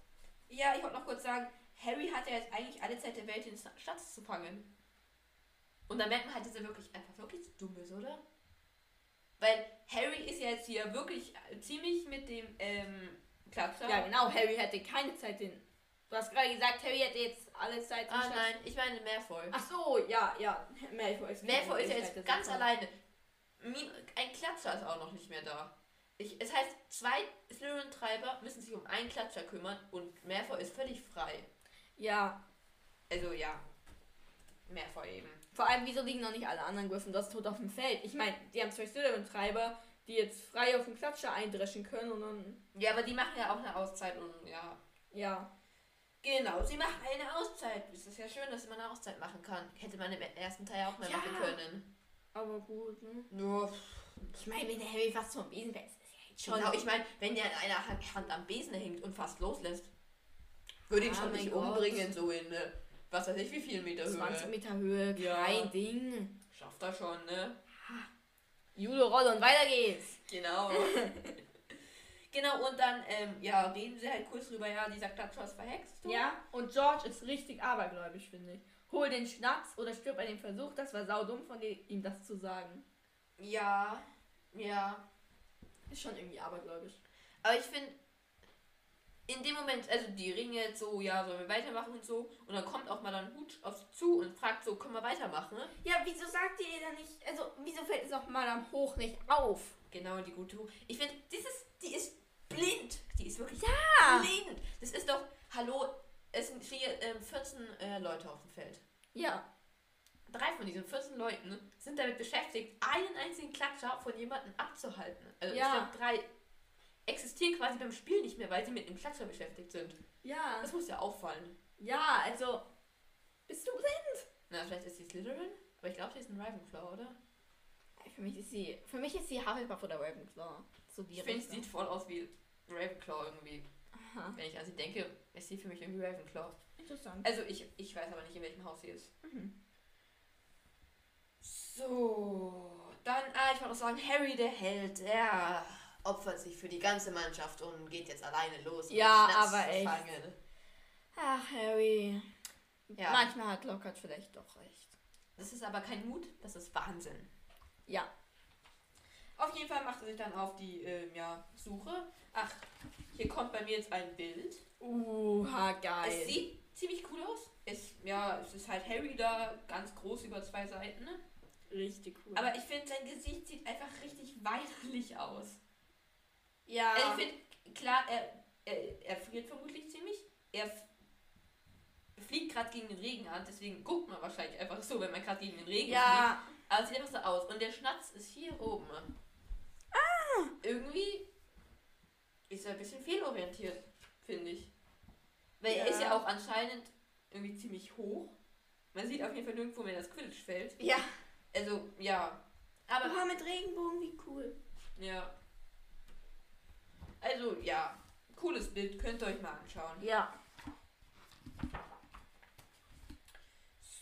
Ja, ich wollte noch kurz sagen, Harry hat ja jetzt eigentlich alle Zeit der Welt, den Schatz zu fangen. Und dann merkt man halt, dass er wirklich einfach wirklich dumm ist, oder? Weil Harry ist ja jetzt hier wirklich ziemlich mit dem ähm, Klatscher. Ja, genau. Harry hätte keine Zeit, den. Du hast gerade gesagt, Harry hätte jetzt alle Zeit. Ah Schatz- nein, ich meine Malfoy. Ach so, ja, ja. Malfoy ist, Malfoy ist ja jetzt ganz alleine. Ein Klatscher ist auch noch nicht mehr da. Ich, es heißt, zwei Slytherin-Treiber müssen sich um einen Klatscher kümmern und Malfoy ist völlig frei. Ja. Also ja, Malfoy eben. Vor allem, wieso liegen noch nicht alle anderen Gryffindors tot auf dem Feld? Ich meine, die haben zwei Slytherin-Treiber, die jetzt frei auf den Klatscher eindreschen können und dann. Ja, aber die machen ja auch eine Auszeit und ja. Ja. Genau, sie machen eine Auszeit. Es ist ja schön, dass man eine Auszeit machen kann. Hätte man im ersten Teil auch mal Ja. machen können. Aber gut, ne? Nur, Ich meine, wenn der Harry fast vom Besen wäre, ist das ja jetzt schon. genau, ich meine, wenn der in einer Hand am Besen hängt und fast loslässt, würde ihn Ah, schon nicht Gott. umbringen, so in, äh, was weiß ich, wie viel Meter 20 Höhe. Meter Höhe, kein Ja. Ding. Schafft er schon, ne? Judo Rolle und weiter geht's. Genau. (laughs) genau, und dann, ähm, ja, reden sie halt kurz drüber, ja, dieser Klatscher ist verhext. so. Ja, und George ist richtig abergläubisch, finde ich. Hol den Schnaps oder stirb bei dem Versuch. Das war saudumm von dir, ihm das zu sagen. Ja, ja. Ist schon irgendwie abergläubisch. Aber ich finde, in dem Moment, also die ringen jetzt so, ja, sollen wir weitermachen und so. Und dann kommt auch mal dann Hut auf sie zu und fragt so, können wir weitermachen? Ne? Ja, wieso sagt ihr dann nicht, also wieso fällt es auch mal am Hoch nicht auf? Genau, die gute Hu. Ich finde, dieses, die ist blind. Die ist wirklich Ja. blind. Das ist doch, hallo, es sind hier ähm, 14 äh, Leute auf dem Feld. Ja. Drei von diesen 14 Leuten sind damit beschäftigt, einen einzigen Klatscher von jemandem abzuhalten. Also Ja. ich glaube, drei existieren quasi beim Spiel nicht mehr, weil sie mit dem Klatscher beschäftigt sind. Ja. Das muss ja auffallen. Ja, also. Bist du blind? Na, vielleicht ist sie Slytherin, aber ich glaube, sie ist ein Ravenclaw, oder? Für mich ist sie. Für mich ist sie Hufflepuff oder Ravenclaw. So die Ich finde, sie Richtung. sieht voll aus wie Ravenclaw irgendwie. Aha. Wenn ich an sie denke, ist sie für mich irgendwie Ravenclaw. Interessant. Also ich, ich weiß aber nicht, in welchem Haus sie ist. Mhm. So, dann, ah, ich wollte noch sagen, Harry der Held, der opfert sich für die ganze Mannschaft und geht jetzt alleine los. Ja, aber zu echt. fangen. Ach, Harry. Ja. Manchmal hat Lockhart vielleicht doch recht. Das ist aber kein Mut, das ist Wahnsinn. Ja. Auf jeden Fall macht er sich dann auf die ähm, ja, Suche. Ach, hier kommt bei mir jetzt ein Bild. Uha, geil. Es sieht ziemlich cool aus. Es, ja, es ist halt Harry da, ganz groß über zwei Seiten. Ne? richtig cool. Aber ich finde, sein Gesicht sieht einfach richtig weinerlich aus. ja. Also ich finde, klar, er, er, er friert vermutlich ziemlich. Er fliegt gerade gegen den Regen an, deswegen guckt man wahrscheinlich einfach so, wenn man gerade gegen den Regen fliegt. ja. Aber es sieht einfach so aus. Und der Schnatz ist hier oben. Ah! Irgendwie ist er ein bisschen fehlorientiert, finde ich. Weil er Ja. ist ja auch anscheinend irgendwie ziemlich hoch. Man sieht auf jeden Fall nirgendwo mehr das Quidditch-Feld. Ja. Also, ja. Aber, Aber mit Regenbogen, wie cool. ja. Also, ja. Cooles Bild, könnt ihr euch mal anschauen. Ja.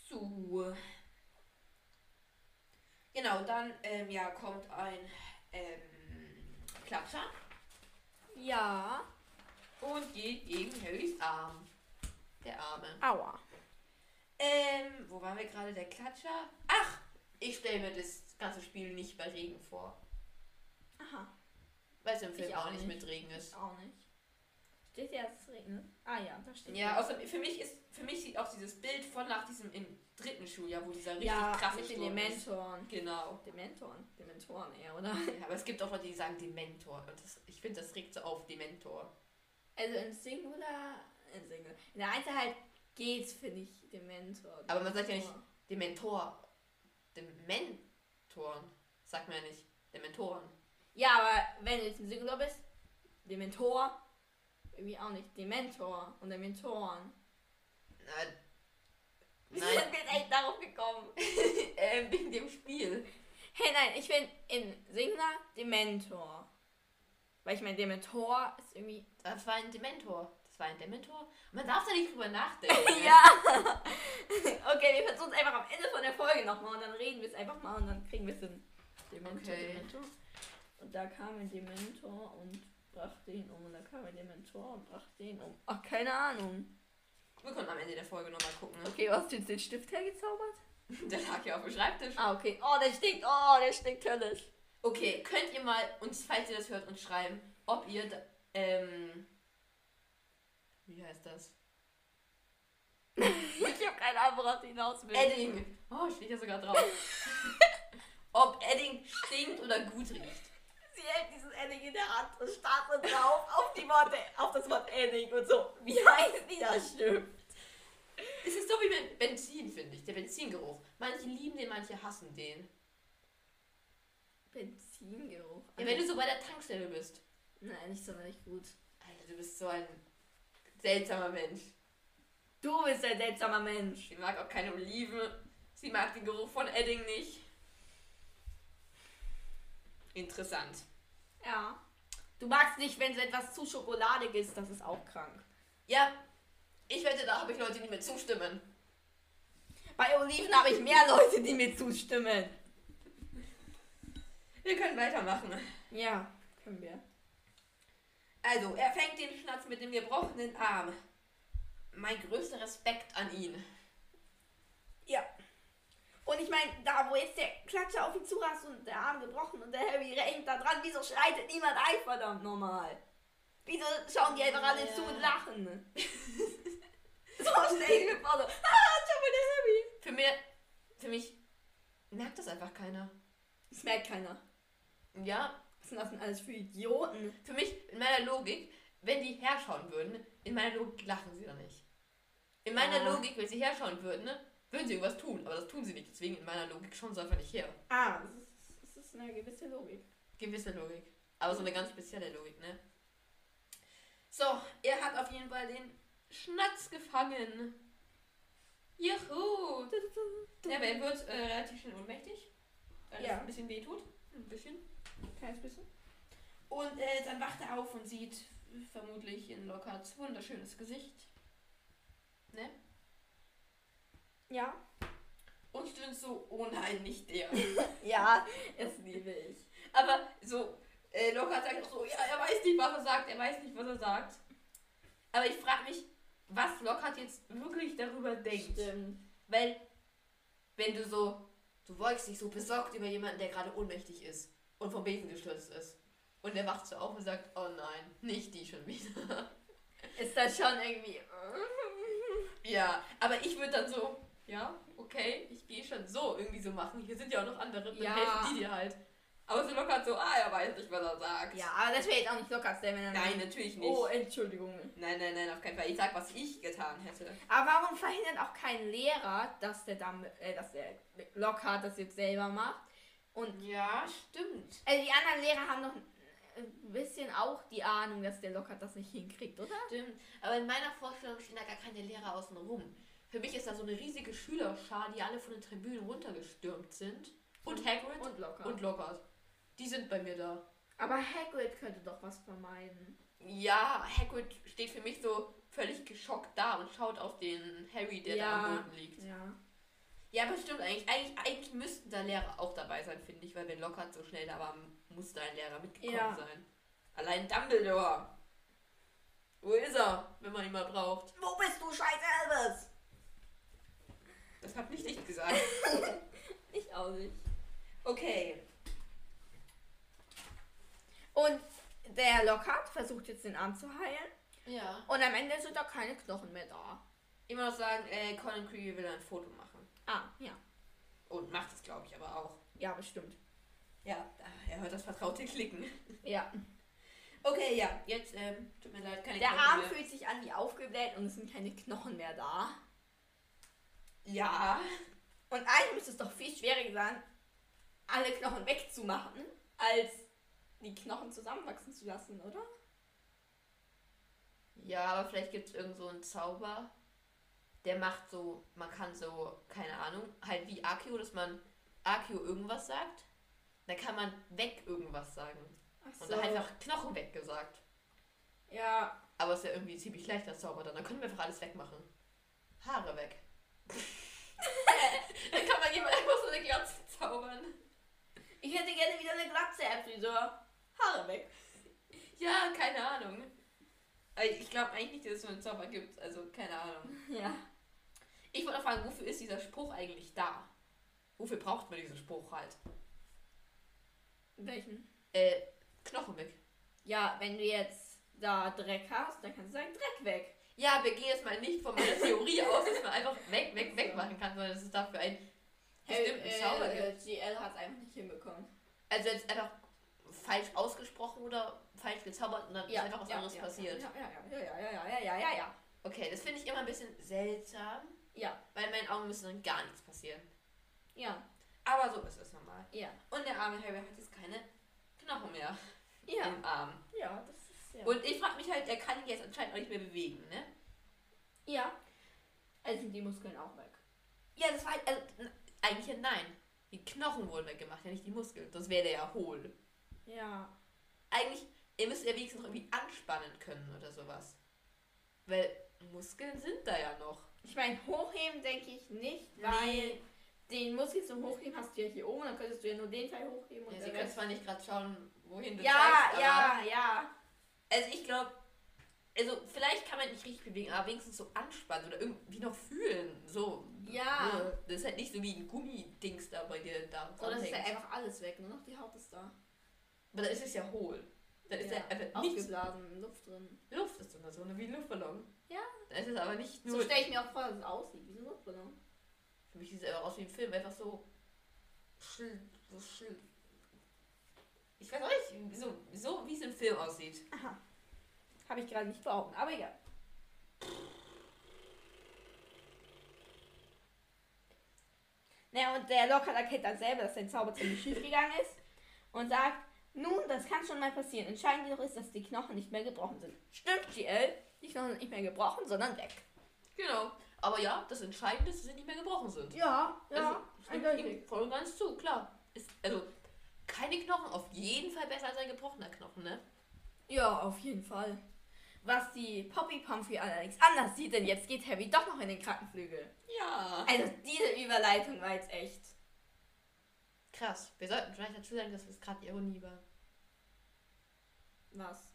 So. Genau, dann ähm, ja, kommt ein ähm, Klatscher Ja. und geht gegen Harrys Arm. Der Arme. Aua. Ähm, wo waren wir gerade? Der Klatscher? Ach, ich stelle mir das ganze Spiel nicht bei Regen vor. Aha. Weil es im Film Ich auch auch nicht mit Regen ist. Auch nicht. Steht ja, dass es regnet? Ah ja, da steht Ja, außer für mich ist, für mich sieht auch dieses Bild von nach diesem im dritten Schuljahr, wo dieser richtig ja, krasse mit den. Dementoren. Genau. Dementoren. Dementoren eher, oder? Ja, aber es gibt auch Leute, die sagen Dementor. Und das, ich finde, das regt so auf, Dementor. Also in Singular, in Singular. In der Einzelheit geht's, finde ich, Dementor. Aber man sagt ja nicht Dementor. Dementoren. Sagt man ja nicht. Dementoren. Ja, aber wenn du jetzt im Singular bist, Dementor, irgendwie auch nicht. Dementor und Dementoren. Na, Wie sind wir jetzt echt darauf gekommen? (laughs) ähm, wegen dem Spiel. Hey, nein, ich finde in Singular Dementor. Weil ich meine, Dementor ist irgendwie. Das war ein Dementor. Das war ein Dementor. Man darf da nicht drüber nachdenken. (laughs) ne? ja! (laughs) okay, wir versuchen es einfach am Ende von der Folge nochmal und dann reden wir es einfach mal und dann kriegen wir es hin. Dementor, Okay. Dementor. Und da kam ein Dementor und brachte ihn um. Und da kam ein Dementor und brachte ihn um. Ach, keine Ahnung. Wir können am Ende der Folge nochmal gucken. Ne? Okay, was hast du jetzt den Stift hergezaubert? (laughs) Der lag ja auf dem Schreibtisch. Ah, okay. Oh, der stinkt. Oh, der stinkt höllisch. Okay, könnt ihr mal uns, falls ihr das hört, uns schreiben, ob ihr, da- ähm, wie heißt das? (laughs) ich habe keine Ahnung, worauf hinaus willst. Edding. Oh, steht ja sogar drauf. (laughs) ob Edding stinkt oder gut riecht. Sie hält dieses Edding in der Hand und starrt so drauf auf die Worte, auf das Wort Edding und so. Wie heißt die das Stift? Es ist so wie mit Benzin, finde ich, der Benzingeruch. Manche lieben den, manche hassen den. Benzingeruch. Ja, wenn du so bei der Tankstelle bist. Nein, nicht sonderlich gut. Alter, du bist so ein seltsamer Mensch. Du bist ein seltsamer Mensch. Sie mag auch keine Oliven. Sie mag den Geruch von Edding nicht. Interessant. Ja. Du magst nicht, wenn so etwas zu schokoladig ist, das ist auch krank. Ja, ich wette, da habe ich Leute, die mir zustimmen. Bei Oliven habe ich mehr Leute, die mir zustimmen. Wir können weitermachen. Ja, können wir. Also, er fängt den Schnatz mit dem gebrochenen Arm. Mein größter Respekt an ihn. Ja. Und ich meine, da wo jetzt der Klatscher auf ihn zurast und der Arm gebrochen und der Harry hängt da dran, wieso schreitet niemand ein, verdammt normal? Wieso schauen die einfach alle Ja. zu und lachen? (laughs) so ich mir vor, so, ah, schau mal, der Harry. Für, mir, für mich merkt das einfach keiner. Das merkt keiner. Ja, Was sind das denn alles für Idioten? für mich, in meiner Logik, wenn die herschauen würden, in meiner Logik lachen sie dann nicht. In meiner Ja. Logik, wenn sie herschauen würden, ne, würden sie irgendwas tun, aber das tun sie nicht. Deswegen in meiner Logik schauen sie einfach nicht her. Ah, das ist, das ist eine gewisse Logik. Gewisse Logik. Aber so eine ganz spezielle Logik, ne? So, er hat auf jeden Fall den Schnatz gefangen. Juhu! Ja, aber er wird äh, relativ schnell ohnmächtig. Weil Ja. es ein bisschen weh tut. Ein bisschen. Kleines bisschen. Und äh, dann wacht er auf und sieht vermutlich in Lockharts wunderschönes Gesicht. Ne? Ja. Und stöhnt so, oh nein, nicht der. (laughs) Ja, das liebe ich. Aber so, äh, Lockhart sagt auch so, ja, er weiß nicht, was er sagt, er weiß nicht, was er sagt. Aber ich frage mich, was Lockhart jetzt wirklich darüber denkt. Stimmt. Weil, wenn du so, du beugst dich so besorgt über jemanden, der gerade ohnmächtig ist. und vom Besen gestürzt ist. Und er wacht so auf und sagt, oh nein, nicht die schon wieder. (laughs) Ist das schon irgendwie. (laughs) ja, aber ich würde dann so, ja, okay, ich gehe schon so irgendwie so machen. Hier sind ja auch noch andere, dann Ja. helfen die dir halt. Aber so locker so, ah, er weiß nicht, was er sagt. Ja, aber das wäre jetzt auch nicht locker, wenn er. Nein, natürlich nicht. Oh, Entschuldigung. Nein, nein, nein, auf keinen Fall. Ich sag, was ich getan hätte. Aber warum verhindert auch kein Lehrer, dass der Dam äh, dass der Lockhart das jetzt selber macht? Und Ja, stimmt. also die anderen Lehrer haben doch ein bisschen auch die Ahnung, dass der Lockhart das nicht hinkriegt, oder? Stimmt. Aber in meiner Vorstellung stehen da gar keine Lehrer außen rum. Für mich ist da so eine riesige Schülerschar, die alle von den Tribünen runtergestürmt sind. Und Hagrid Und Lockhart. und Lockhart. Die sind bei mir da. Aber Hagrid könnte doch was vermeiden. Ja, Hagrid steht für mich so völlig geschockt da und schaut auf den Harry, der da am Boden liegt. Ja. Ja, aber stimmt eigentlich. Eigentlich, eigentlich müssten da Lehrer auch dabei sein, finde ich, weil wenn Lockhart so schnell da war, muss da ein Lehrer mitgekommen Ja. sein. Allein Dumbledore. Wo ist er, wenn man ihn mal braucht? Wo bist du, scheiß Elvis? Das hat nicht ich gesagt. (laughs) Ich auch nicht. Okay. Und der Lockhart versucht jetzt den Arm zu heilen. Ja. Und am Ende sind da keine Knochen mehr da. Immer noch sagen, äh, Colin Creevy will ein Foto machen. Ah, ja. Und macht es, glaube ich, aber auch. Ja, bestimmt. Ja, er hört das vertraute Klicken. Ja. Okay, ja, jetzt, ähm, tut mir leid, keine Der Knochen Arm mehr. fühlt sich an wie aufgebläht und es sind keine Knochen mehr da. Ja. Und eigentlich müsste es doch viel schwieriger sein, alle Knochen wegzumachen, als die Knochen zusammenwachsen zu lassen, oder? Ja, aber vielleicht gibt es irgend so einen Zauber, der macht so, man kann so, keine Ahnung, halt wie Akio, dass man Akio irgendwas sagt. Dann kann man weg irgendwas sagen. Ach Und dann einfach Knochen weg gesagt. Ja, Aber es ist ja irgendwie ein ziemlich leichter Zauber dann. Dann können wir einfach alles wegmachen. Haare weg. (laughs) dann kann man jemand einfach so eine Glatze zaubern. ich hätte gerne wieder eine Glatze, Herr Friseur. Haare weg. (laughs) Ja, keine Ahnung. Aber Ich glaube eigentlich nicht, dass es so einen Zauber gibt. Also, keine Ahnung. (laughs) Ja. Ich wollte fragen, wofür ist dieser Spruch eigentlich da? Wofür braucht man diesen Spruch halt? Welchen? Äh, Knochen weg. Ja, wenn du jetzt da Dreck hast, dann kannst du sagen Dreck weg. Ja, wir gehen jetzt mal nicht von meiner (laughs) Theorie aus, dass man einfach weg, weg, weg machen kann, sondern dass es dafür einen bestimmten Zauber gibt. äh, GL hat es einfach nicht hinbekommen. Also jetzt einfach falsch ausgesprochen oder falsch gezaubert und dann ja, ist einfach was ja, anderes ja, passiert. Ja, ja, ja, ja, ja, ja, ja, ja. Okay, das finde ich immer ein bisschen seltsam. Ja. Weil in meinen Augen müsste dann gar nichts passieren. Ja. Aber so ist es normal. Ja. Und der arme Harry hat jetzt keine Knochen mehr ja. im Arm. Ja, das ist ja. Und ich frage mich halt, er kann jetzt anscheinend auch nicht mehr bewegen, ne? Ja. Also sind die Muskeln auch weg. Ja, das war halt, also, eigentlich nein. Die Knochen wurden weggemacht, ja nicht die Muskeln. Das wäre der ja hohl. Ja. Eigentlich, ihr müsst ja wenigstens noch irgendwie anspannen können oder sowas. Weil Muskeln sind da ja noch. Ich meine, hochheben denke ich nicht, weil Nee. den Muskel zum Hochheben hast du ja hier oben, dann könntest du ja nur den Teil hochheben und Ja, sie können zwar nicht gerade schauen, wohin du Ja, zeigst, ja, ja. Also ich glaube, also vielleicht kann man nicht richtig bewegen, aber wenigstens so anspannen oder irgendwie noch fühlen. So. Ja. Das ist halt nicht so wie ein Gummidings da bei dir da So, das ist ja einfach alles weg, nur noch die Haut ist da. Aber dann ist es ja hohl. Dann ist ja. ja einfach nichts. Aufgeblasen, Luft drin. Luft ist drin, so eine wie ein Luftballon. Ja. Dann ist es aber nicht So nur. stelle ich mir auch vor, dass es aussieht, wie so ein Luftballon. Für mich sieht es einfach aus wie ein Film, einfach so. Schil, so schil. Ich weiß auch nicht, so, so wie es im Film aussieht. Aha. Habe ich gerade nicht vor Augen, aber egal. Naja, und der Lockhart erkennt dann selber, dass sein Zauber ziemlich schief gegangen ist und sagt, nun, das kann schon mal passieren. Entscheidend jedoch ist, dass die Knochen nicht mehr gebrochen sind. Stimmt, GL. Die Knochen sind nicht mehr gebrochen, sondern weg. Genau. Aber ja, das Entscheidende ist, dass sie nicht mehr gebrochen sind. Ja, Also, stimme ich eindeutig. ihm voll und ganz zu, klar. Ist, also, keine Knochen, auf jeden Fall besser als ein gebrochener Knochen, ne? Ja, auf jeden Fall. Was die Poppy Pumphrey allerdings anders sieht, denn jetzt geht Harry doch noch in den Krankenflügel. Ja. Also diese Überleitung war jetzt echt. Krass. Wir sollten vielleicht dazu sagen, dass es gerade Ironie war. Was?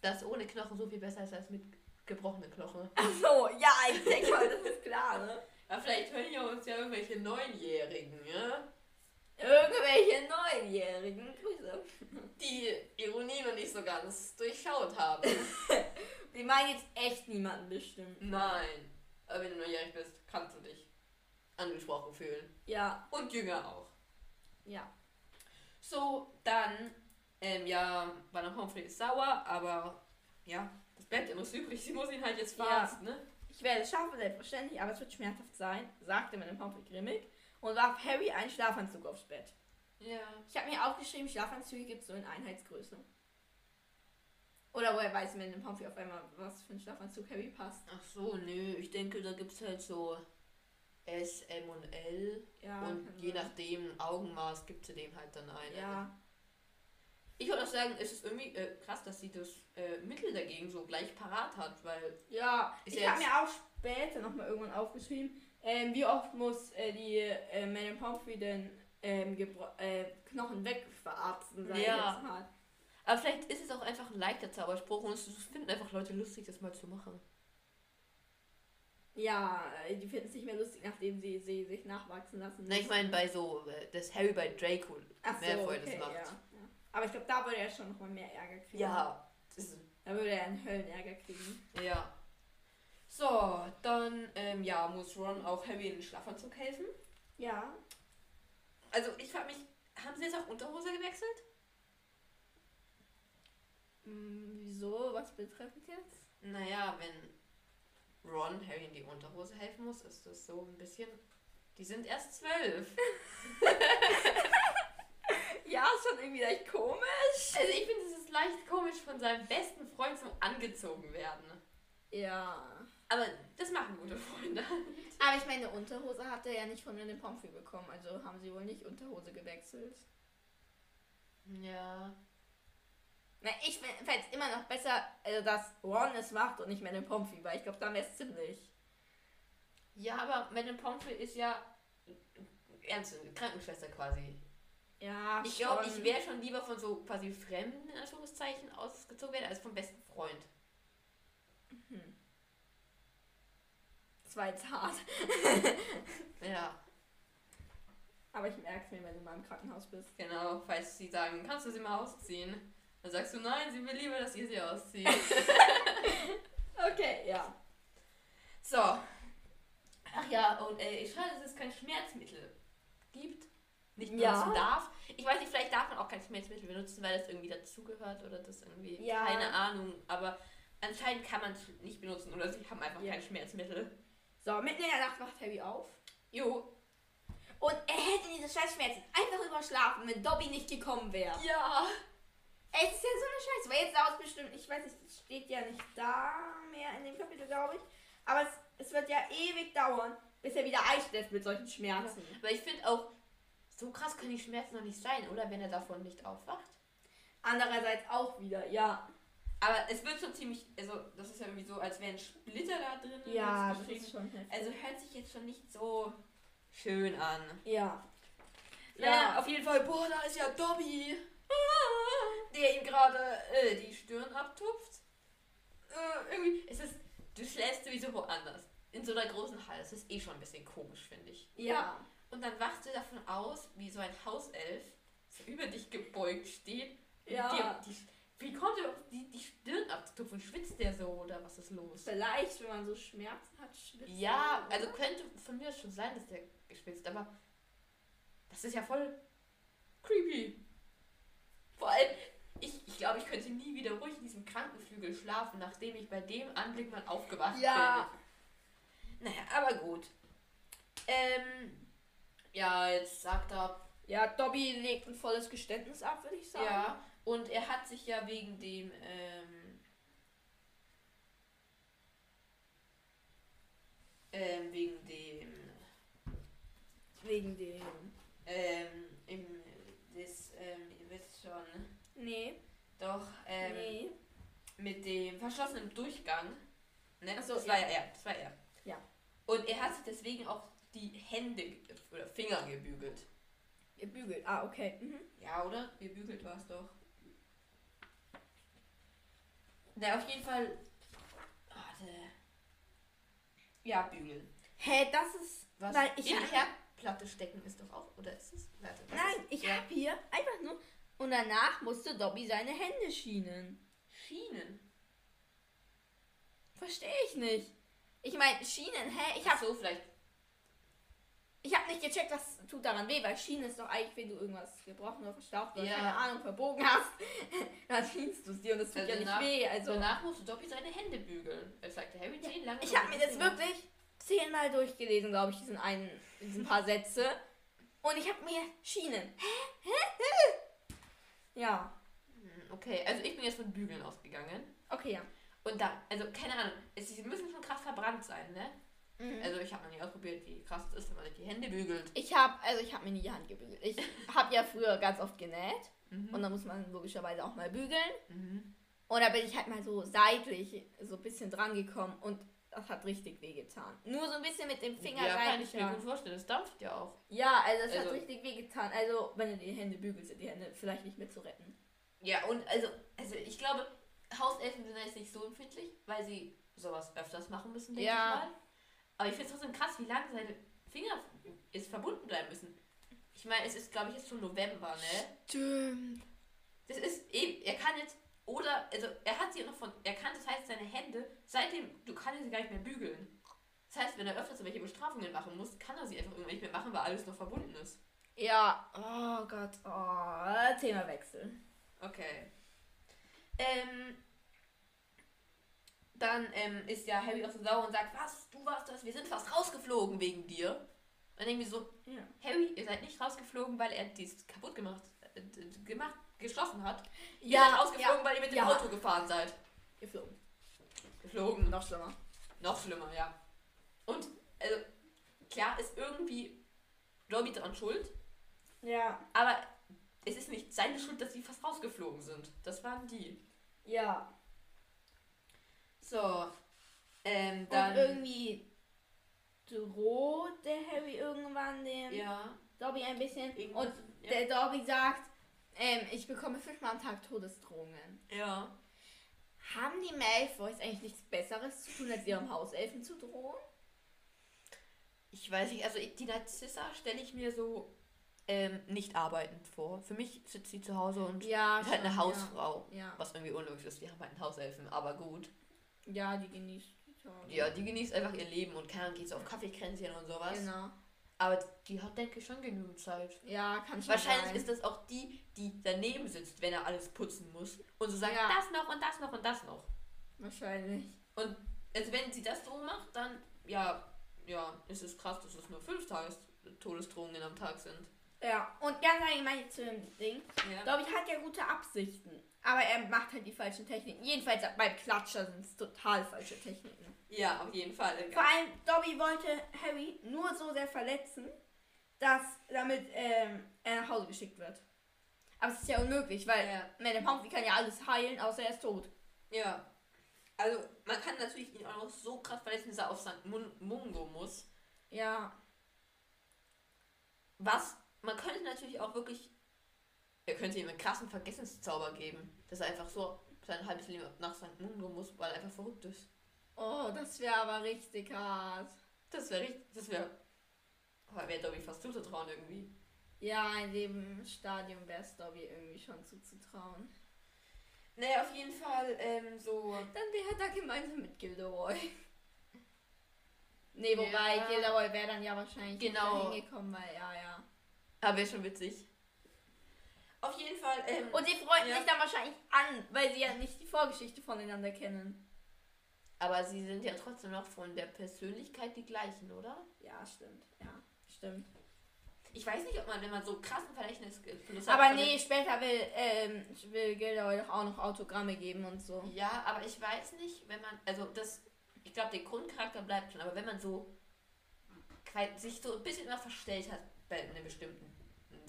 Dass ohne Knochen so viel besser ist als mit gebrochenen Knochen. Ach so, ja, ich denke mal, das ist klar, ne? Aber vielleicht hören ja uns ja irgendwelche Neunjährigen, ja? Irgendwelche Neunjährigen. Grüße. Die Ironie noch nicht so ganz durchschaut haben. (laughs) Die meinen jetzt echt niemanden bestimmt. Nein. Aber wenn du neunjährig bist, kannst du dich angesprochen fühlen. Ja, Und jünger auch. ja. So, dann, ähm, ja, noch Humphrey ist sauer, aber ja, das bleibt immer so übrig. Sie muss ihn halt jetzt Ja. verarzten, ne? Ich werde es schaffen, selbstverständlich, aber es wird schmerzhaft sein, sagte man dem Humphrey grimmig und warf Harry einen Schlafanzug aufs Bett. Ja. Ich habe mir aufgeschrieben, Schlafanzüge gibt es so in Einheitsgröße. Oder woher weiß man dem Humphrey auf einmal, was für ein Schlafanzug Harry passt? Ach so, nö, ich denke, da gibt's halt so S, M und L. Ja, und je sein. nachdem Augenmaß gibt sie dem halt dann eine. Ja, Ich würde auch sagen, es ist irgendwie äh, krass, dass sie das äh, Mittel dagegen so gleich parat hat, weil ja. Ich habe mir auch später nochmal irgendwann aufgeschrieben, ähm, wie oft muss äh, die äh, Madame Humphrey den ähm, äh, Knochen wegverarzten, ich Ja. Aber vielleicht ist es auch einfach ein leichter Zauberspruch und es finden einfach Leute lustig, das mal zu machen. Ja, die finden es nicht mehr lustig, nachdem sie, sie sich nachwachsen lassen. Na, ich meine bei so, äh, dass Harry bei Draco Ach so, mehr okay, Freude macht. ja. Aber ich glaube, da würde er schon nochmal mehr Ärger kriegen. Ja, Da würde er einen Höllenärger kriegen. ja. So, dann ähm, ja, muss Ron auch Harry in den Schlafanzug helfen. Ja. Also ich frage mich, haben sie jetzt auf Unterhose gewechselt? Hm, wieso? Was betreffend jetzt? Naja, wenn Ron Harry in die Unterhose helfen muss, ist das so ein bisschen. Die sind erst zwölf. (laughs) Ja, ist schon irgendwie leicht komisch. Also ich finde, es ist leicht komisch, von seinem besten Freund zum angezogen werden. Ja. Aber das machen gute Freunde. Aber ich meine, eine Unterhose hat er ja nicht von mir den Pomfrey bekommen. Also haben sie wohl nicht Unterhose gewechselt. Ja. Na, ich fände es immer noch besser, also dass Ron es macht und nicht mehr den Pomfrey, weil ich glaube, dann wäre es ziemlich. Ja, aber Madame Pomfrey ist ja ernst, eine Krankenschwester quasi. Ja, Ich glaube, ich wäre schon lieber von so quasi Fremden, in Anführungszeichen, ausgezogen werden, als vom besten Freund. Das war jetzt hart. (laughs) Ja, Aber ich merke es mir, wenn du mal im Krankenhaus bist. genau. Falls sie sagen, kannst du sie mal ausziehen? Dann sagst du, nein, sie will lieber, dass ihr sie auszieht. (laughs) Okay, ja. so. Ach ja, und äh, schade, dass es kein Schmerzmittel gibt. Nicht Ja. benutzen darf. Ich weiß nicht, vielleicht darf man auch kein Schmerzmittel benutzen, weil das irgendwie dazugehört oder das irgendwie. Ja. Keine Ahnung. Aber anscheinend kann man es nicht benutzen oder sie haben einfach Ja. kein Schmerzmittel. So, mitten in der Nacht wacht Harry auf. Jo. Und er hätte diese Scheißschmerzen einfach überschlafen, wenn Dobby nicht gekommen wäre. Ja. Ey, es ist ja so eine Scheiße, weil jetzt dauert es bestimmt, ich weiß nicht, es steht ja nicht da mehr in dem Kapitel, glaube ich. Aber es, es wird ja ewig dauern, bis er wieder einschläft mit solchen Schmerzen. Aber ich finde auch, so krass können die Schmerzen noch nicht sein, oder? Wenn er davon nicht aufwacht. Andererseits auch wieder, ja. Aber es wird schon ziemlich, also das ist ja irgendwie so, als wäre ein Splitter da drin. Ja, das ist schon heftig. Also hört sich jetzt schon nicht so schön an. Ja. Ja, auf jeden Fall, boah, da ist ja Dobby, (laughs) der ihm gerade äh, die Stirn abtupft. Äh, irgendwie, es ist, du schläfst sowieso woanders. In so einer großen Halle. Das ist eh schon ein bisschen komisch, finde ich. Ja. Und dann wachst du davon aus, wie so ein Hauself so über dich gebeugt steht. und Ja. Die, wie kommt er auf die, die Stirn abzutupfen? Schwitzt der so oder was ist los? Vielleicht, wenn man so Schmerzen hat, schwitzt Ja, also könnte von mir schon sein, dass der geschwitzt, aber das ist ja voll creepy. Vor allem, ich, ich glaube, ich könnte nie wieder ruhig in diesem Krankenflügel schlafen, nachdem ich bei dem Anblick mal aufgewacht Ja. bin. Naja, aber gut. Ähm, ja, jetzt sagt er, Ja, Dobby legt ein volles Geständnis ab, würde ich sagen. ja, und er hat sich ja wegen dem, ähm, ähm, wegen dem, Wegen dem. ähm, im, das, ähm, ihr wisst schon, Nee. doch, ähm, nee. mit dem verschlossenen Durchgang, ne, Ach so, das ja. war ja er, das war er. Ja. Und er hat sich deswegen auch die Hände oder Finger gebügelt. Ihr bügelt. Ah, okay. Mhm. Ja, oder? Gebügelt war es doch. Na, auf jeden Fall. Warte. Ja, bügeln. Hä, das ist. Was? Weil ich Im hab- Platte stecken ist doch auch, oder ist es? Warte, Nein, ist- ich ja. hab hier einfach nur. Und danach musste Dobby seine Hände schienen. Schienen. Verstehe ich nicht. Ich meine, Schienen, hä? Ich Ach hab, so, vielleicht. Ich hab nicht gecheckt, was tut daran weh, weil Schienen ist doch eigentlich, wenn du irgendwas gebrochen oder verstaucht oder Ja. keine Ahnung, verbogen hast, (laughs) dann schienst du es dir und es tut Also ja nicht weh. Also, Danach musste Dobby seine Hände bügeln. Er sagte Harry zehn lange ich habe mir das wirklich zehnmal durchgelesen, glaube ich, diesen einen, diesen paar Sätze. Und ich habe mir Schienen. Hä? Hä? Ja. Hm, Okay, also ich bin jetzt von Bügeln ausgegangen. Okay, ja. Und da, also keine Ahnung, es, sie müssen schon krass verbrannt sein, ne? Mhm. Also ich habe noch nie ausprobiert, wie krass es ist, wenn man sich die Hände bügelt. Ich habe, also ich habe mir nie die Hand gebügelt. Ich (laughs) habe ja früher ganz oft genäht Mhm. und da muss man logischerweise auch mal bügeln. Mhm. Und da bin ich halt mal so seitlich so ein bisschen dran gekommen und das hat richtig wehgetan. Nur so ein bisschen mit dem Finger ja, rein. kann ich mir gut vorstellen. Das dampft ja auch. Ja, also es hat Also- richtig wehgetan. Also wenn du die Hände bügelst, sind die Hände vielleicht nicht mehr zu retten. Ja, und also, also ich glaube, Hauselfen sind jetzt nicht so empfindlich, weil sie sowas öfters machen müssen, denke Ja. ich mal. Aber ich finde es trotzdem krass, wie lange seine Finger jetzt verbunden bleiben müssen. Ich meine, es ist, glaube ich, jetzt schon November, ne? Stimmt. Das ist eben, er kann jetzt, oder, also er hat sie noch von, er kann, das heißt, seine Hände, seitdem, du kannst sie gar nicht mehr bügeln. Das heißt, wenn er öfters irgendwelche Bestrafungen machen muss, kann er sie einfach irgendwann nicht mehr machen, weil alles noch verbunden ist. Ja, oh Gott, oh, Themawechsel. Okay. Ähm, dann ähm, ist ja Harry auch so sauer und sagt, was, du warst das, wir sind fast rausgeflogen wegen dir. Dann denken wir so, Ja. Harry, ihr seid nicht rausgeflogen, weil er dies kaputt gemacht, äh, gemacht, geschlossen hat. Ihr Ja, seid rausgeflogen, weil ihr mit dem ja. Auto gefahren seid. Geflogen. Geflogen. Noch schlimmer. Noch schlimmer, ja. Und, also, klar ist irgendwie Dobby dran schuld, Ja. aber es ist nicht seine Schuld, dass sie fast rausgeflogen sind. Das waren die. Ja. So. Ähm, Und dann. irgendwie droht der Harry irgendwann dem ja. Dobby ein bisschen. Irgendwas- Und ja. der Dobby sagt, ähm, ich bekomme fünfmal am Tag Todesdrohungen. Ja. Haben die Malfoys eigentlich nichts Besseres zu tun, als ihrem Hauselfen zu drohen? Ich weiß nicht, also die Narzissa stelle ich mir so ähm, nicht arbeitend vor. Für mich sitzt sie zu Hause und Ja, ist halt eine Hausfrau. Ja. Was irgendwie unlogisch ist, wir haben halt einen Hauselfen, aber gut. Ja, die genießt. Ja, die genießt einfach ihr Leben und kann geht so auf Kaffeekränzchen und sowas. Genau. Aber die hat, denke ich, schon genügend Zeit. Ja, kann schon Wahrscheinlich sein. ist das auch die, die daneben sitzt, wenn er alles putzen muss. Und so sagt, Ja. das noch und das noch und das noch. Wahrscheinlich. Und also wenn sie das so macht, dann ja, ja, ist es krass, dass es nur fünf Tages Todesdrohungen am Tag sind. Ja, und ganz allgemein zu dem Ding. Ja. Dobby hat ja gute Absichten. Aber er macht halt die falschen Techniken. Jedenfalls beim Klatscher sind es total falsche Techniken. Ja, auf jeden Fall. Vor allem, Dobby wollte Harry nur so sehr verletzen, dass damit ähm, er nach Hause geschickt wird. Aber es ist ja unmöglich, weil Ja. Madame Pomfrey kann ja alles heilen, außer er ist tot. Ja. Also man kann natürlich ihn auch noch so krass verletzen, dass er auf St. Mun Mungo muss. Ja. Was? Man könnte natürlich auch wirklich. Er könnte ihm einen krassen Vergessenszauber geben, dass er einfach so sein halbes Leben nach St. Mungo muss, weil er einfach verrückt ist. Oh, das wäre aber richtig hart. Das wäre richtig. Das wäre. Aber wäre Dobby fast zuzutrauen irgendwie. Ja, in dem Stadium wäre es Dobby irgendwie schon zuzutrauen. Naja, auf jeden Fall ähm, so. Dann wäre er da gemeinsam mit Gilderoy. (laughs) Nee, wobei Ja. Gilderoy wäre dann ja wahrscheinlich Genau. hingekommen, weil ja, ja. Aber wäre schon witzig. Auf jeden Fall. Ähm, Und sie freunden Ja. sich dann wahrscheinlich an, weil sie ja nicht die Vorgeschichte voneinander kennen. aber sie sind ja trotzdem noch von der Persönlichkeit die gleichen, oder? Ja, stimmt. Ja, stimmt. Ich weiß nicht, ob man, wenn man so krassen Verletzungsverlust Aber von nee, später will, ähm, will Gilderoy doch auch noch Autogramme geben und so. Ja, aber ich weiß nicht, wenn man. Also das. Ich glaube, der Grundcharakter bleibt schon, aber wenn man so. sich so ein bisschen immer verstellt hat bei einer bestimmten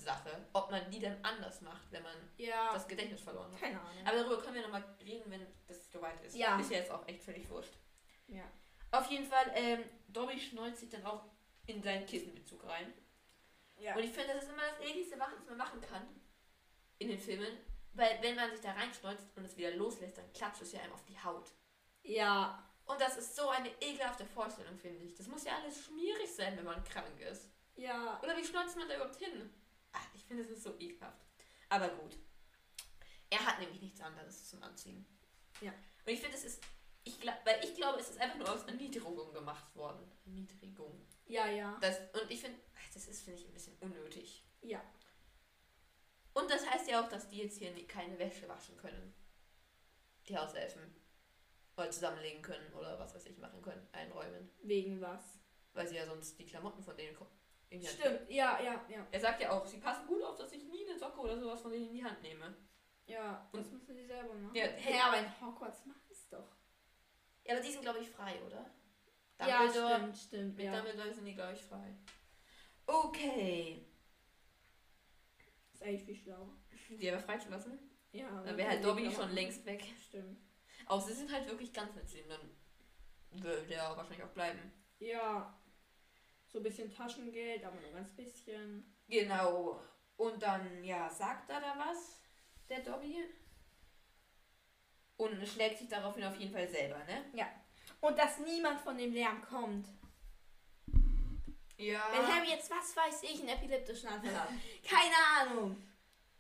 Sache, ob man die dann anders macht, wenn man Ja. das Gedächtnis verloren hat. keine Ahnung. Aber darüber können wir nochmal reden, wenn das soweit ist. Ja. Ist ja jetzt auch echt völlig wurscht. Ja. Auf jeden Fall, ähm, Dobby schneuzt sich dann auch in seinen Kissenbezug rein. ja. Und ich finde, das ist immer das ekligste, was man machen kann in den Filmen. Weil wenn man sich da reinschneuzt und es wieder loslässt, dann klatscht es ja einem auf die Haut. Ja. Und das ist so eine ekelhafte Vorstellung, finde ich. Das muss ja alles schmierig sein, wenn man krank ist. Ja. Oder wie schnalzt man da überhaupt hin? Ach, ich finde, es ist so ekelhaft. Aber gut. Er hat nämlich nichts anderes zum Anziehen. Ja. Und ich finde, es ist. Ich glaub, weil ich glaube, es ist einfach nur aus Erniedrigung gemacht worden. Erniedrigung. Ja, ja. Das, und ich finde, das ist, finde ich, ein bisschen unnötig. Ja. Und das heißt ja auch, dass die jetzt hier keine Wäsche waschen können. Die Hauselfen. Oder zusammenlegen können oder was weiß ich machen können. Einräumen. Wegen was? Weil sie ja sonst die Klamotten von denen kommen. Stimmt, ja, ja, ja. Er sagt ja auch, sie passen gut auf, dass ich nie eine Socke oder sowas von denen in die Hand nehme. Ja, das Und- müssen sie selber machen. Ja, Hä, aber in Hogwarts machen es doch. Ja, aber die sind, glaube ich, frei, oder? Ja, Dumbledore- stimmt, stimmt. Mit Ja. Dumbledore sind die, glaube ich, frei. Okay. Ist eigentlich viel schlauer. Die aber freizulassen. Ja. Dann wäre halt Dobby schon längst weg. Stimmt. Außer sie sind halt wirklich ganz nett zu ihm, dann würde er wahrscheinlich auch bleiben. Ja. So ein bisschen Taschengeld, aber nur ganz bisschen. Genau. Und dann, ja, sagt er da was, der Dobby? Und schlägt sich daraufhin auf jeden Fall selber, ne? Und dass niemand von dem Lärm kommt. Ja. Wenn Harry jetzt, was weiß ich, einen epileptischen Anfall hat. Keine Ahnung.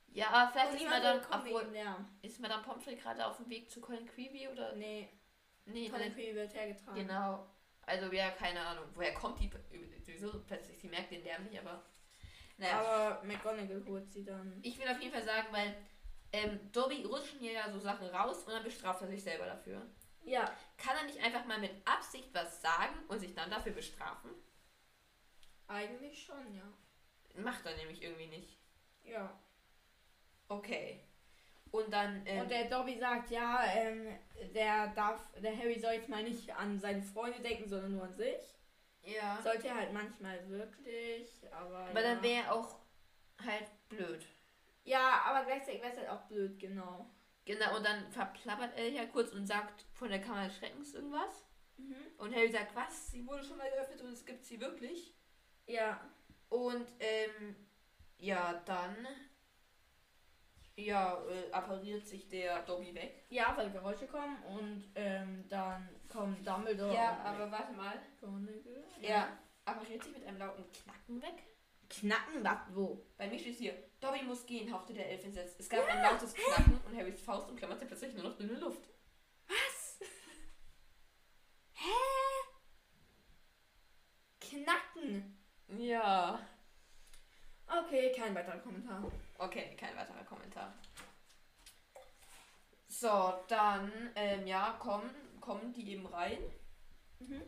Ja, aber vielleicht ist Madame, obwohl, Lärm. ist Madame Pomfrey gerade auf dem Weg zu Colin Creevy oder? Nee, Nee, Colin Creevy wird hergetragen. Genau. Also ja, keine Ahnung. Woher kommt die sowieso plötzlich? Sie merkt den Lärm nicht, aber. Naja. Aber McGonagall holt sie dann. ich will auf jeden Fall sagen, weil ähm, Dobby rutschen hier ja so Sachen raus und dann bestraft er sich selber dafür. Ja, Kann er nicht einfach mal mit Absicht was sagen und sich dann dafür bestrafen? eigentlich schon, ja. Macht er nämlich irgendwie nicht. Ja. Okay. Und dann. Ähm, Und der Dobby sagt, ja, ähm, der darf, der Harry soll jetzt mal nicht an seine Freunde denken, sondern nur an sich. ja. Sollte er halt manchmal wirklich, aber. Aber ja. dann wäre er auch halt blöd. Ja, aber gleichzeitig wäre es halt auch blöd, genau. Genau, und dann verplappert er ja kurz und sagt von der Kammer des Schreckens irgendwas. Mhm. Und Harry sagt, was? Sie wurde schon mal geöffnet und es gibt sie wirklich. Ja. Und ähm, ja, dann ja, äh, appariert sich der Dobby weg. Ja, weil Geräusche kommen und ähm, dann kommt Dumbledore. und warte mal. McGonagall. Er appariert sich mit einem lauten Knacken weg. Knacken, was, wo? Bei mir steht hier, Dobby muss gehen, hauchte der Elf entsetzt. Es gab ein lautes Knacken und Harrys Faust umklammerte plötzlich nur noch dünne Luft. Was? (laughs) Hä? Knacken. Ja. Okay, kein weiterer Kommentar. Okay, kein weiterer Kommentar. So, dann, ähm, ja, kommen, kommen die eben rein. Mhm.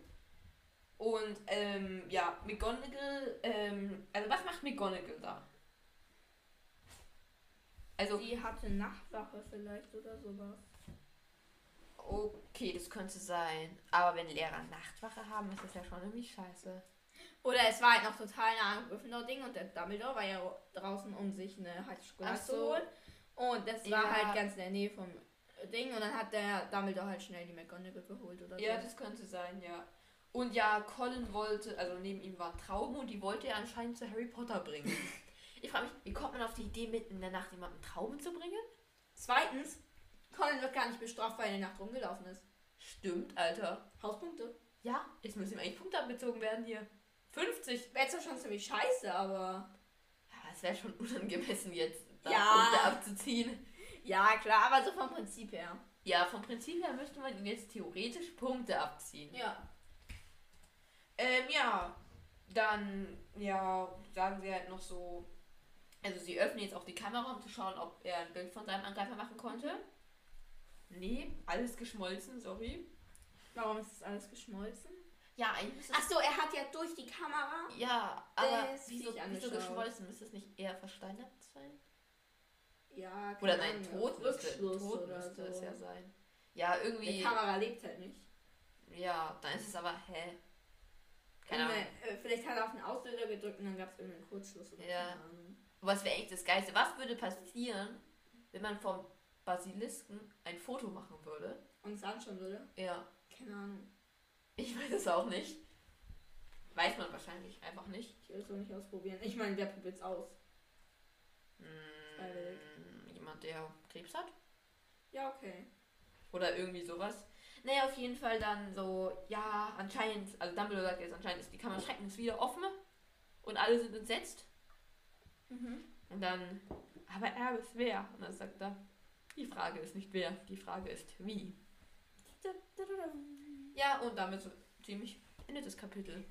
Und, ähm, ja, McGonagall, ähm, also was macht McGonagall da? Also, Die hatte Nachtwache vielleicht oder sowas. okay, das könnte sein. Aber wenn Lehrer Nachtwache haben, ist das ja schon irgendwie scheiße. Oder es war halt noch total nah am Gryffindor-Ding und der Dumbledore war ja draußen, um sich eine heiße Schokolade Ach zu so. holen. Und das war Ja. halt ganz in der Nähe vom Ding und dann hat der Dumbledore halt schnell die McGonagall geholt oder Ja, so. das könnte sein, ja. Und ja, Colin wollte, also neben ihm waren Trauben und die wollte er anscheinend zu Harry Potter bringen. (laughs) ich frage mich, wie kommt man auf die Idee, mitten in der Nacht jemanden Trauben zu bringen? Zweitens, Colin wird gar nicht bestraft, weil er in der Nacht rumgelaufen ist. Stimmt, Alter. Hauspunkte. Ja, jetzt müssen ihm eigentlich Punkte abgezogen werden hier. 50. Wäre zwar schon ziemlich scheiße, aber. Ja, es wäre schon unangemessen jetzt, da Ja. Punkte abzuziehen. Ja, klar, aber so vom Prinzip her. Ja, vom Prinzip her müsste man ihm jetzt theoretisch Punkte abziehen. Ja. Ähm, ja, dann, ja, sagen sie halt noch so, also sie öffnen jetzt auch die Kamera, um zu schauen, ob er ein Bild von seinem Angreifer machen konnte. Nee, alles geschmolzen, sorry. Warum ist das alles geschmolzen? Ja, eigentlich ist Ach es, so, er hat ja durch die Kamera. ja, aber wieso, wieso geschmolzen? Müsste es nicht eher versteinert sein? Ja, Oder nein, tot müsste, tot müsste so. es ja sein. Ja, Die irgendwie, Kamera lebt halt nicht. ja, dann ist es aber, hä? Keine Ahnung. Äh, Vielleicht hat er auf den Auslöser gedrückt und dann gab es irgendeinen Kurzschluss. Oder Ja. keine Ahnung. Was wäre echt das Geilste? Was würde passieren, wenn man vom Basilisken ein Foto machen würde? Und es anschauen würde. Ja, Keine Ahnung. Ich weiß es auch nicht. Weiß man wahrscheinlich einfach nicht. Ich will es auch nicht ausprobieren. Ich meine, wer probiert es aus? Hm, jemand, der Krebs hat? Ja, okay. Oder irgendwie sowas. Naja, auf jeden Fall dann so, ja, anscheinend, also Dumbledore sagt jetzt, anscheinend ist die Kammer Schreckens wieder offen. Und alle sind entsetzt. Mhm. Und dann, aber er ist wer? Und dann sagt er, die Frage ist nicht wer, die Frage ist wie. Ja, und damit so ziemlich endet das Kapitel.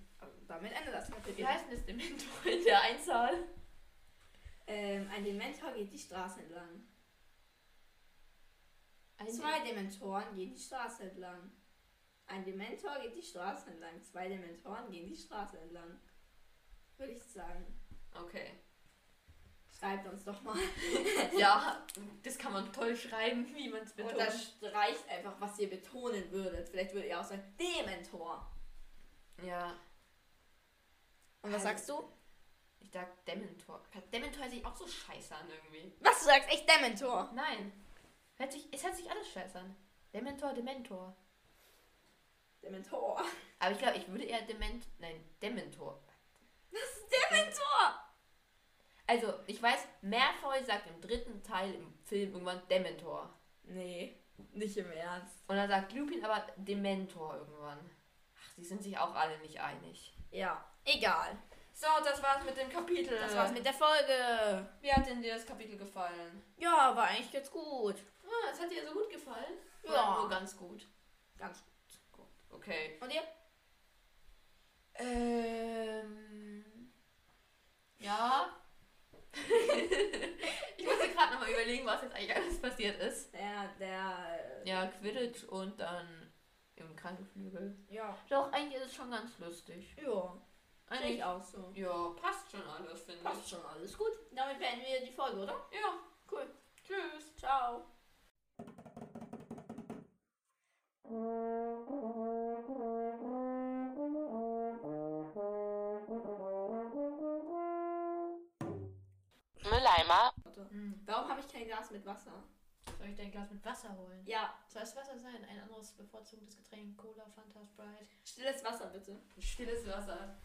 Damit endet das Kapitel. Wie heißt denn das Dementor in der Einzahl? Ähm, ein Dementor geht die Straße entlang. Ein Zwei Dementoren gehen die Straße entlang. Ein Dementor geht die Straße entlang. Zwei Dementoren gehen die Straße entlang. Würde ich sagen. Okay. Schreibt uns doch mal. (laughs) Ja, das kann man toll schreiben, wie man es Und betont. dann streicht einfach, was ihr betonen würdet. Vielleicht würdet ihr auch sagen, Dementor. Ja, Und was Also- sagst du? ich sag Dementor. Dementor hört sich auch so scheiße an irgendwie. Was du sagst? Echt Dementor. Nein. Hört sich, es hört sich alles scheiße an. Dementor, Dementor. Dementor. Aber ich glaube, ich würde eher Dement. Nein, Dementor. Das ist Dementor. Also, ich weiß, Malfoy sagt im dritten Teil im Film irgendwann Dementor. Nee, nicht im Ernst. Und dann sagt Lupin aber Dementor irgendwann. Ach, die sind sich auch alle nicht einig. Ja, egal. So, das war's mit dem Kapitel. Das war's mit der Folge. Wie hat denn dir das Kapitel gefallen? Ja, war eigentlich ganz gut. Ah, es hat dir so gut gefallen? Ja. Oder nur ganz gut. Ganz Gut. Okay. Und ihr? Ähm. Ja. (laughs) ich musste gerade nochmal überlegen, was jetzt eigentlich alles passiert ist. Der, der, äh, Ja, Quidditch und dann im Krankenflügel. ja. Doch, eigentlich ist es schon ganz lustig. Ja, Eigentlich, ich auch so. ja, passt schon alles, finde Passt ich. schon alles gut. Damit beenden wir die Folge, oder? Ja, Cool. tschüss. Ciao. Mülleimer, Hm. Warum habe ich kein Glas mit Wasser? Soll ich dein Glas mit Wasser holen? Ja, Soll es Wasser sein? Ein anderes bevorzugtes Getränk? Cola, Fanta, Sprite? stilles Wasser bitte. Stilles Wasser.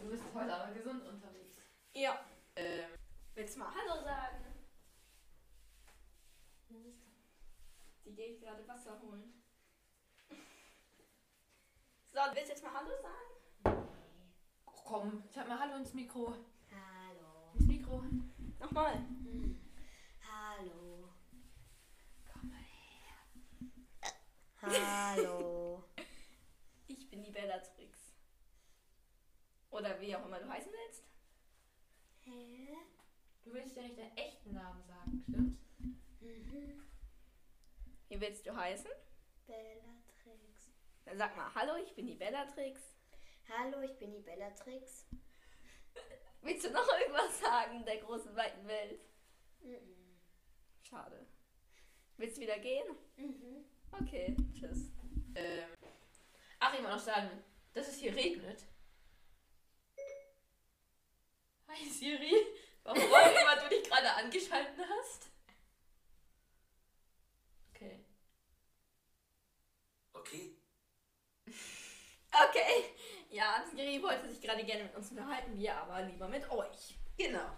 Du bist heute aber gesund unterwegs. Ja. Ähm. Willst du mal Hallo sagen? Die geht gerade Wasser holen. (laughs) So, willst du jetzt mal Hallo sagen? Oh, komm, sag mal Hallo ins Mikro. Hallo. Ins Mikro. Nochmal. Hallo. Komm mal Hallo. (laughs) Ich bin die Bellatrix. Oder wie auch immer du heißen willst. Hä? Du willst ja nicht deinen echten Namen sagen, stimmt's? Mhm. Wie willst du heißen? Bellatrix. Dann sag mal Hallo, ich bin die Bellatrix. Hallo, ich bin die Bellatrix. Willst du noch irgendwas sagen in der großen weiten Welt? Mhm. Schade. Willst du wieder gehen? Mhm. Okay, tschüss. Ähm. Ach, ich wollte noch sagen, dass es hier regnet. Hi Siri, warum auch immer du dich gerade angeschalten hast. Okay. Okay. (laughs) Okay. Ja, Siri wollte sich gerade gerne mit uns unterhalten, wir aber lieber mit euch. Genau.